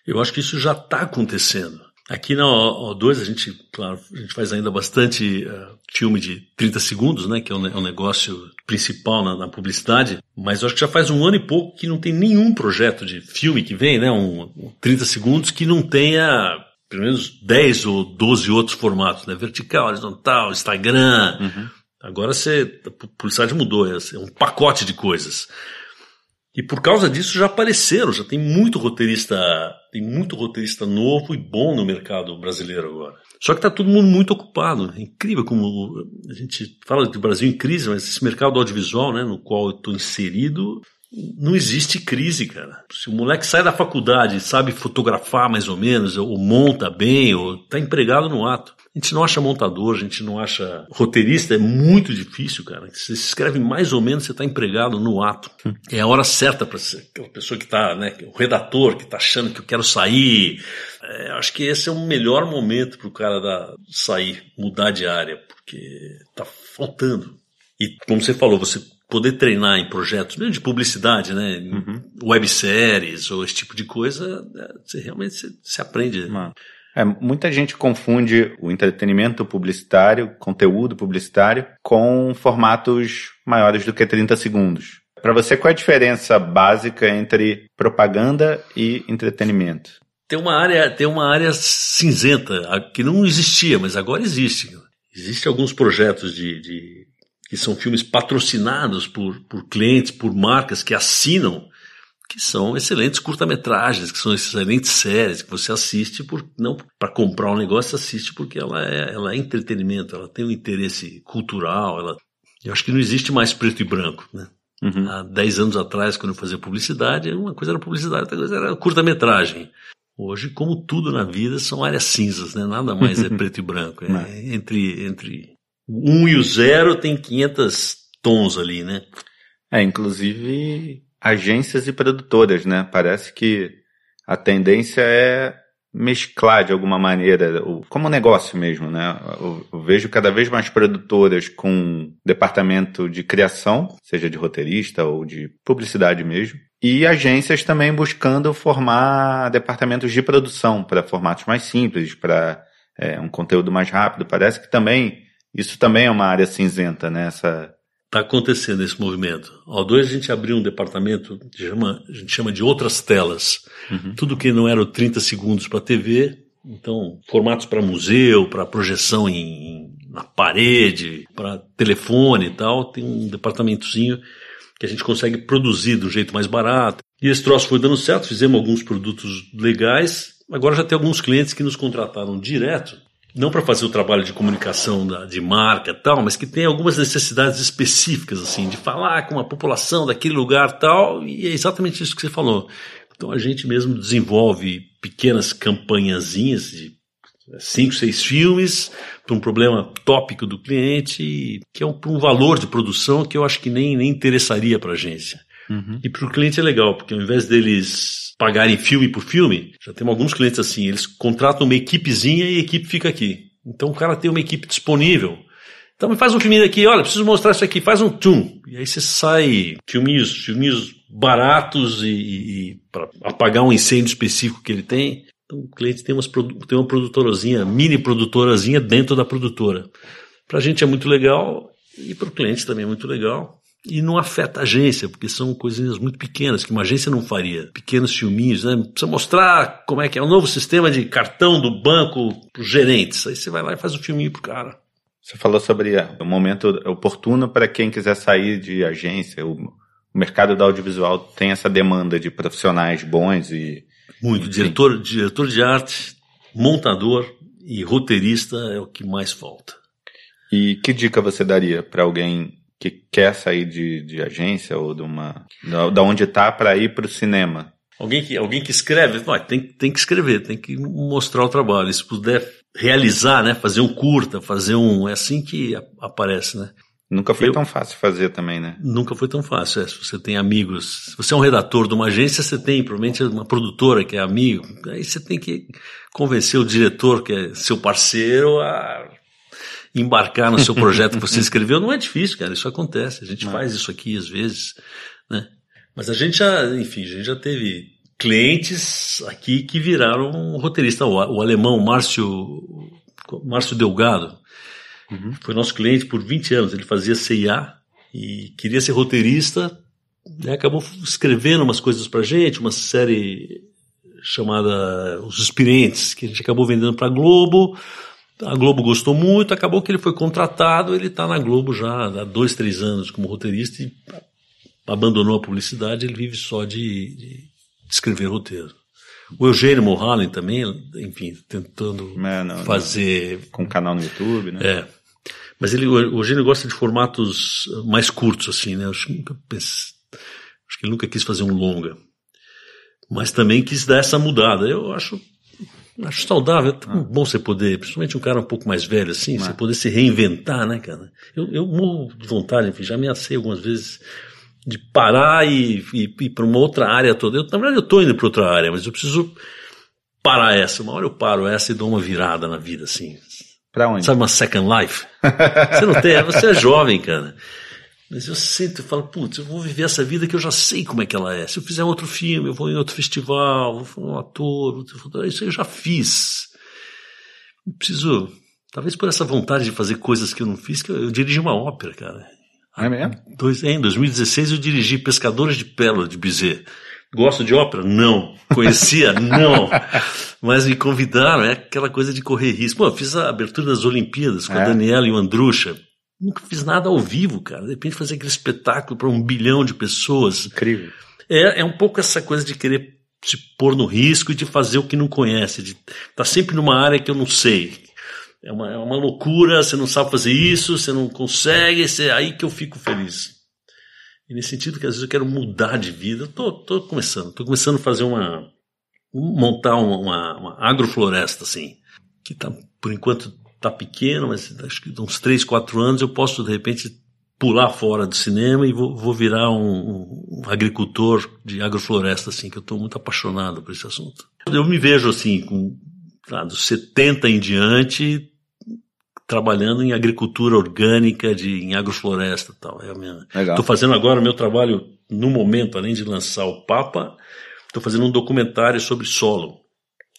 Eu acho que isso já está acontecendo. Aqui na O2 a gente, claro, a gente faz ainda bastante uh, filme de 30 segundos, né, que é o, é o negócio principal na, na, publicidade, mas eu acho que já faz um ano e pouco que não tem nenhum projeto de filme que vem, né, um, um 30 segundos que não tenha pelo menos 10 ou 12 outros formatos, né, vertical, horizontal, Instagram. Uhum. Agora você, a publicidade mudou, é, é um pacote de coisas. E por causa disso já apareceram, já tem muito roteirista, tem muito roteirista novo e bom no mercado brasileiro agora. Só que está todo mundo muito ocupado. É incrível como a gente fala do Brasil em crise, mas esse mercado audiovisual, né, no qual eu estou inserido, não existe crise, cara. Se o moleque sai da faculdade, sabe fotografar mais ou menos, ou monta bem, ou está empregado no ato. A gente não acha montador, a gente não acha roteirista, é muito difícil, cara. Você escreve mais ou menos, você está empregado no ato. É a hora certa para aquela pessoa que está, né, o redator que está achando que eu quero sair. É, acho que esse é o melhor momento para o cara da, sair, mudar de área, porque está faltando. E como você falou, você poder treinar em projetos de publicidade, né? Uhum. Webséries ou esse tipo de coisa, é, você realmente se, se aprende. Mano. É, muita gente confunde o entretenimento publicitário, conteúdo publicitário, com formatos maiores do que 30 segundos. Para você, qual é a diferença básica entre propaganda e entretenimento? Tem uma área, tem uma área cinzenta que não existia, mas agora existe. Existem alguns projetos de, de que são filmes patrocinados por, por clientes, por marcas que assinam que são excelentes curta-metragens, que são excelentes séries que você assiste por não para comprar um negócio, assiste porque ela é, ela é entretenimento, ela tem um interesse cultural, ela eu acho que não existe mais preto e branco, né? Uhum. Há 10 anos atrás, quando eu fazia publicidade, uma coisa era publicidade, outra coisa era curta-metragem. Hoje, como tudo na vida, são áreas cinzas, né? Nada mais é preto e branco. É, entre, entre 1 e o 0 tem 500 tons ali, né? É, inclusive agências e produtoras, né? Parece que a tendência é mesclar de alguma maneira, como negócio mesmo, né? Eu, vejo cada vez mais produtoras com departamento de criação, seja de roteirista ou de publicidade mesmo, e agências também buscando formar departamentos de produção para formatos mais simples, para é, um conteúdo mais rápido. Parece que também isso também é uma área cinzenta, né? Essa Está acontecendo esse movimento. Ao dois a gente abriu um departamento, chama, a gente chama de outras telas. Uhum. Tudo que não era 30 segundos para TV, então formatos para museu, para projeção em, na parede, para telefone e tal, tem um departamentozinho que a gente consegue produzir de um jeito mais barato. E esse troço foi dando certo, fizemos alguns produtos legais. Agora já tem alguns clientes que nos contrataram direto não para fazer o trabalho de comunicação da, de marca tal, mas que tem algumas necessidades específicas, assim, de falar com a população daquele lugar tal, e é exatamente isso que você falou. Então a gente mesmo desenvolve pequenas campanhazinhas de cinco, seis filmes para um problema tópico do cliente, que é um, um valor de produção que eu acho que nem, nem interessaria para a agência. Uhum. E para o cliente é legal, porque ao invés deles pagarem filme por filme, já temos alguns clientes assim, eles contratam uma equipezinha e a equipe fica aqui. Então o cara tem uma equipe disponível. Então me faz um filminho aqui, olha, preciso mostrar isso aqui, faz um tune. E aí você sai filminhos, filminhos baratos e, e para apagar um incêndio específico que ele tem. Então o cliente tem, umas, tem uma produtorazinha, mini produtorazinha dentro da produtora. Para a gente é muito legal e para o cliente também é muito legal. E não afeta a agência, porque são coisinhas muito pequenas que uma agência não faria. Pequenos filminhos, né? Precisa mostrar como é que é o novo sistema de cartão do banco para os gerentes. Aí você vai lá e faz o um filminho pro cara. Você falou sobre o momento oportuno para quem quiser sair de agência. O, mercado da audiovisual tem essa demanda de profissionais bons e. Muito. Diretor, diretor de arte, montador e roteirista é o que mais falta. E que dica você daria para alguém que quer sair de, de agência ou de uma. da onde está para ir para o cinema. Alguém que, alguém que escreve, tem, tem que escrever, tem que mostrar o trabalho. Se puder realizar, né, fazer um curta, fazer um. É assim que aparece, né? Nunca foi Eu, tão fácil fazer também, né? Nunca foi tão fácil. É. Se você tem amigos, se você é um redator de uma agência, você tem provavelmente uma produtora que é amigo. Aí você tem que convencer o diretor, que é seu parceiro, a embarcar no seu projeto que você escreveu, não é difícil, cara, isso acontece, a gente não. faz isso aqui às vezes, né? Mas a gente já, enfim, a gente já teve clientes aqui que viraram roteirista. O, o alemão Márcio, Márcio Delgado uhum. foi nosso cliente por 20 anos. Ele fazia CIA e queria ser roteirista. E acabou escrevendo umas coisas pra gente, uma série chamada Os Experientes, que a gente acabou vendendo para a Globo. A Globo gostou muito, acabou que ele foi contratado, ele está na Globo já há dois, três anos como roteirista e abandonou a publicidade, ele vive só de, de escrever roteiro. O Eugênio Mohallen também, enfim, tentando é, não, fazer. Com um canal no YouTube, né? É. Mas ele, o Eugênio gosta de formatos mais curtos, assim, né? Acho, acho que ele nunca quis fazer um longa. Mas também quis dar essa mudada. Eu acho Acho saudável, é ah. bom você poder, principalmente um cara um pouco mais velho assim, você poder se reinventar, né, cara? Eu, eu morro de vontade, enfim, já ameacei algumas vezes de parar e, e, ir para uma outra área toda. Eu, na verdade, eu estou indo para outra área, mas eu preciso parar essa. Uma hora eu paro essa e dou uma virada na vida, assim. Para onde? Sabe, uma second life? você não tem, você é jovem, cara. Mas eu sinto, eu falo, putz, eu vou viver essa vida que eu já sei como é que ela é. Se eu fizer outro filme, eu vou em outro festival, vou ser um ator, isso eu já fiz. Eu preciso, talvez por essa vontade de fazer coisas que eu não fiz, que eu, eu dirigi uma ópera, cara. É mesmo? Dois, em 2016 eu dirigi Pescadores de Pérola de Bizet. Gosto de ópera? Não. Conhecia? não. Mas me convidaram, é aquela coisa de correr risco. Pô, eu fiz a abertura das Olimpíadas com é. a Daniela e o Andrucha. Nunca fiz nada ao vivo, cara. De repente fazer aquele espetáculo para um bilhão de pessoas. Incrível. É, é um pouco essa coisa de querer se pôr no risco e de fazer o que não conhece, de estar tá sempre numa área que eu não sei. É uma, é uma loucura, você não sabe fazer isso, você não consegue, é aí que eu fico feliz. E nesse sentido que às vezes eu quero mudar de vida, eu tô, tô começando, tô começando a fazer uma, montar uma, uma, uma agrofloresta assim, que tá, por enquanto tá pequeno, mas acho que uns 3, 4 anos eu posso de repente pular fora do cinema e vou, vou virar um, um, agricultor de agrofloresta, assim, que eu estou muito apaixonado por esse assunto. Eu me vejo, assim, com tá, dos 70 em diante, trabalhando em agricultura orgânica, de, em agrofloresta e tal. É Estou fazendo agora o meu trabalho, no momento, além de lançar o Papa, estou fazendo um documentário sobre solo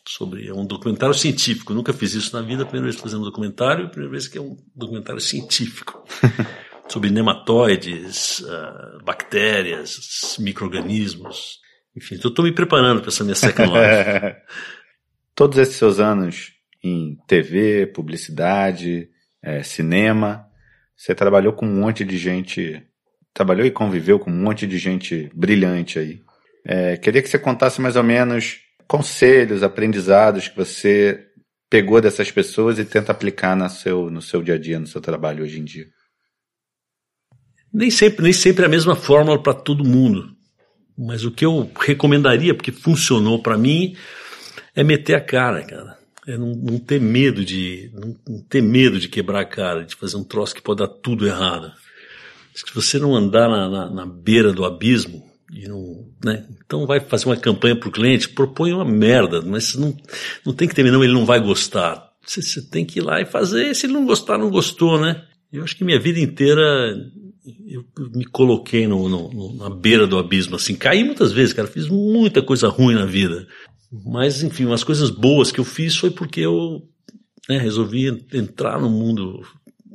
sobre é um documentário científico. Nunca fiz isso na vida, a primeira vez fazendo um documentário, a primeira vez que é um documentário científico sobre nematóides, uh, bactérias, microrganismos. Enfim, então eu estou me preparando para essa minha second life. Todos esses seus anos em TV, publicidade, é, cinema, você trabalhou com um monte de gente, trabalhou e conviveu com um monte de gente brilhante aí. É, queria que você contasse mais ou menos conselhos, aprendizados que você pegou dessas pessoas e tenta aplicar no seu, no seu dia a dia, no seu trabalho hoje em dia? Nem sempre, nem sempre é a mesma fórmula para todo mundo. Mas o que eu recomendaria, porque funcionou para mim, é meter a cara, cara. É não, não ter medo de não, não, ter medo de quebrar a cara, de fazer um troço que pode dar tudo errado. Se você não andar na, na, na beira do abismo, não, né? Então vai fazer uma campanha para o cliente, propõe uma merda, mas não, não tem que terminar, ele não vai gostar. Você, você, tem que ir lá e fazer, se ele não gostar, não gostou, né? Eu acho que minha vida inteira eu me coloquei no, no, na beira do abismo, assim, caí muitas vezes, cara, fiz muita coisa ruim na vida. Mas, enfim, umas coisas boas que eu fiz foi porque eu né, resolvi entrar no mundo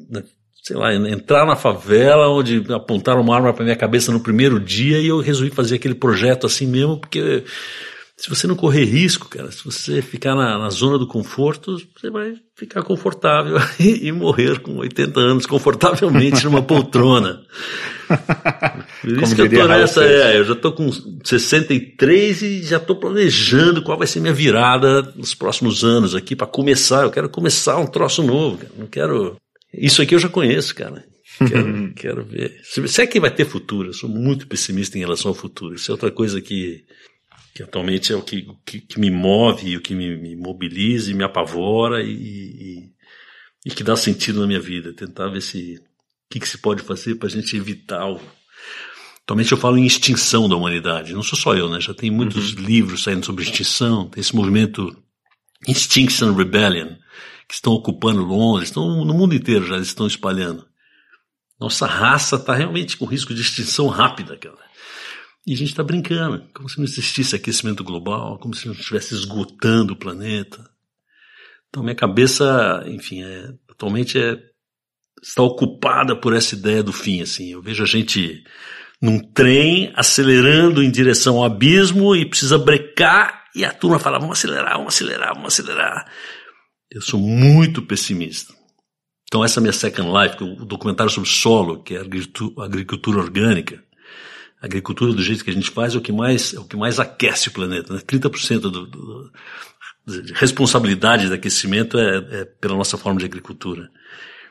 né, sei lá, entrar na favela onde apontaram uma arma para minha cabeça no primeiro dia e eu resolvi fazer aquele projeto assim mesmo, porque se você não correr risco, cara, se você ficar na, na zona do conforto, você vai ficar confortável e, e, morrer com 80 anos confortavelmente numa poltrona. Por isso que eu tô nessa, é, eu já tô com 63 e já tô planejando qual vai ser minha virada nos próximos anos aqui para começar. Eu quero começar um troço novo, cara. Não quero isso aqui eu já conheço, cara. Quero, quero ver. Se é que vai ter futuro, eu sou muito pessimista em relação ao futuro. Isso é outra coisa que, que atualmente é o que, que, que me move, o que me, me mobiliza e me apavora e, e, e, que dá sentido na minha vida. Tentar ver se o que, que se pode fazer para a gente evitar o. Atualmente eu falo em extinção da humanidade. Não sou só eu, né? Já tem muitos uhum. livros saindo sobre extinção. Tem esse movimento Extinction Rebellion que estão ocupando Londres, estão no mundo inteiro já estão espalhando. Nossa raça está realmente com risco de extinção rápida, cara. E a gente está brincando, como se não existisse aquecimento global, como se não estivesse esgotando o planeta. Então minha cabeça, enfim, é, atualmente é, está ocupada por essa ideia do fim. Assim, eu vejo a gente num trem acelerando em direção ao abismo e precisa brecar e a turma fala vamos acelerar, vamos acelerar, vamos acelerar. Eu sou muito pessimista. Então essa é minha second life, o documentário sobre solo, que é agricultura orgânica, a agricultura do jeito que a gente faz é o que mais, é o que mais aquece o planeta. Né? 30% do, do, responsabilidade do aquecimento é, é, pela nossa forma de agricultura.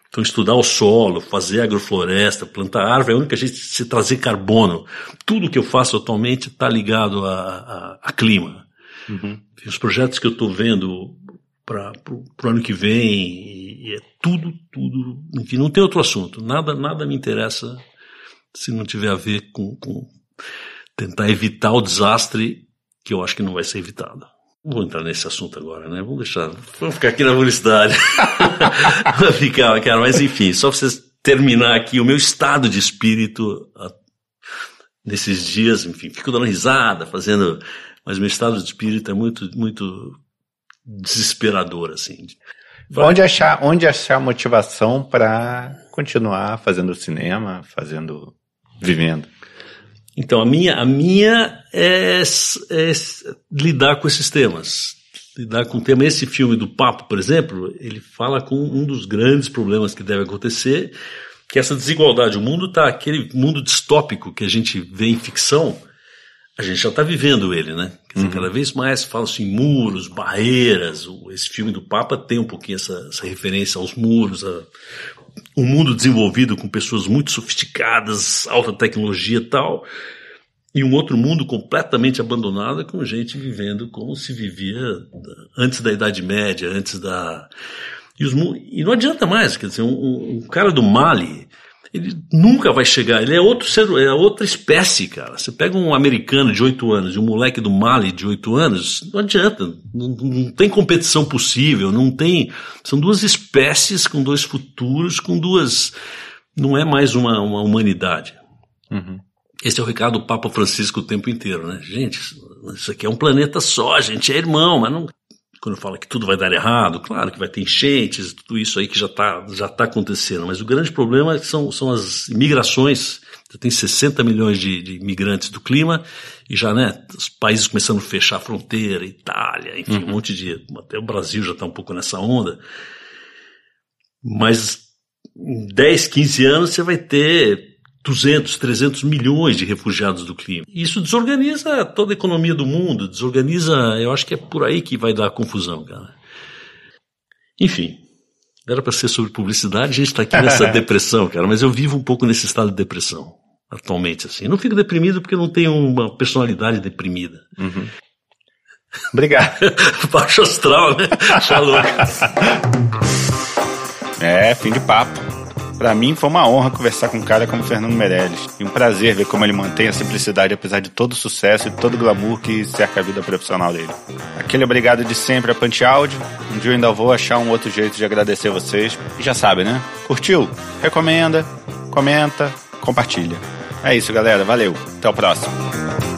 Então, estudar o solo, fazer agrofloresta, plantar árvore, é a única jeito de se trazer carbono. Tudo que eu faço atualmente está ligado a, a, a clima. Uhum. Os projetos que eu estou vendo para o ano que vem, e, e é tudo, tudo, enfim, não tem outro assunto. Nada, nada me interessa se não tiver a ver com, com tentar evitar o desastre que eu acho que não vai ser evitado. Não vou entrar nesse assunto agora, né? Vamos deixar. Vamos ficar aqui na publicidade. Vamos ficar, cara, mas enfim, só vocês terminar aqui o meu estado de espírito a, nesses dias, enfim, fico dando risada, fazendo. Mas meu estado de espírito é muito, muito desesperador, assim. Onde achar, onde achar motivação para continuar fazendo cinema, fazendo, vivendo? Então, a minha, a minha é, é, lidar com esses temas. Lidar com o tema. Esse filme do Papo, por exemplo, ele fala com um dos grandes problemas que deve acontecer, que é essa desigualdade. O mundo está, aquele mundo distópico que a gente vê em ficção, a gente já está vivendo ele, né? Dizer, uhum. Cada vez mais fala-se em muros, barreiras. Esse filme do Papa tem um pouquinho essa, essa referência aos muros, a, um mundo desenvolvido com pessoas muito sofisticadas, alta tecnologia e tal, e um outro mundo completamente abandonado com gente vivendo como se vivia antes da Idade Média, antes da. E, os, e não adianta mais, quer dizer, um, um cara do Mali ele nunca vai chegar, ele é outro ser, é outra espécie, cara. Você pega um americano de 8 anos e um moleque do Mali de 8 anos, não adianta, não, não, tem competição possível, não tem, são duas espécies com dois futuros, com duas, não é mais uma, uma humanidade. Uhum. Esse é o recado do Papa Francisco o tempo inteiro, né? Gente, isso aqui é um planeta só, gente é irmão, mas não, quando fala que tudo vai dar errado, claro que vai ter enchentes, tudo isso aí que já está já tá acontecendo, mas o grande problema são, são as imigrações. Você tem 60 milhões de, de imigrantes do clima e já, né, os países começando a fechar a fronteira, Itália, enfim, uhum. um monte de. Até o Brasil já está um pouco nessa onda. Mas em 10, 15 anos você vai ter 200, 300 milhões de refugiados do clima. Isso desorganiza toda a economia do mundo, desorganiza, eu acho que é por aí que vai dar confusão, cara. Enfim, era para ser sobre publicidade, a gente está aqui nessa depressão, cara, mas eu vivo um pouco nesse estado de depressão, atualmente, assim. Eu não fico deprimido porque eu não tenho uma personalidade deprimida. Uhum. Obrigado. Baixo astral, né? Shalom. é, fim de papo. Para mim foi uma honra conversar com um cara como Fernando Meirelles e um prazer ver como ele mantém a simplicidade apesar de todo o sucesso e todo o glamour que cerca a vida profissional dele. Aquele obrigado de sempre a Punch Áudio. Um dia eu ainda vou achar um outro jeito de agradecer vocês. E já sabe, né? Curtiu? Recomenda, comenta, compartilha. É isso, galera. Valeu. Até o próximo.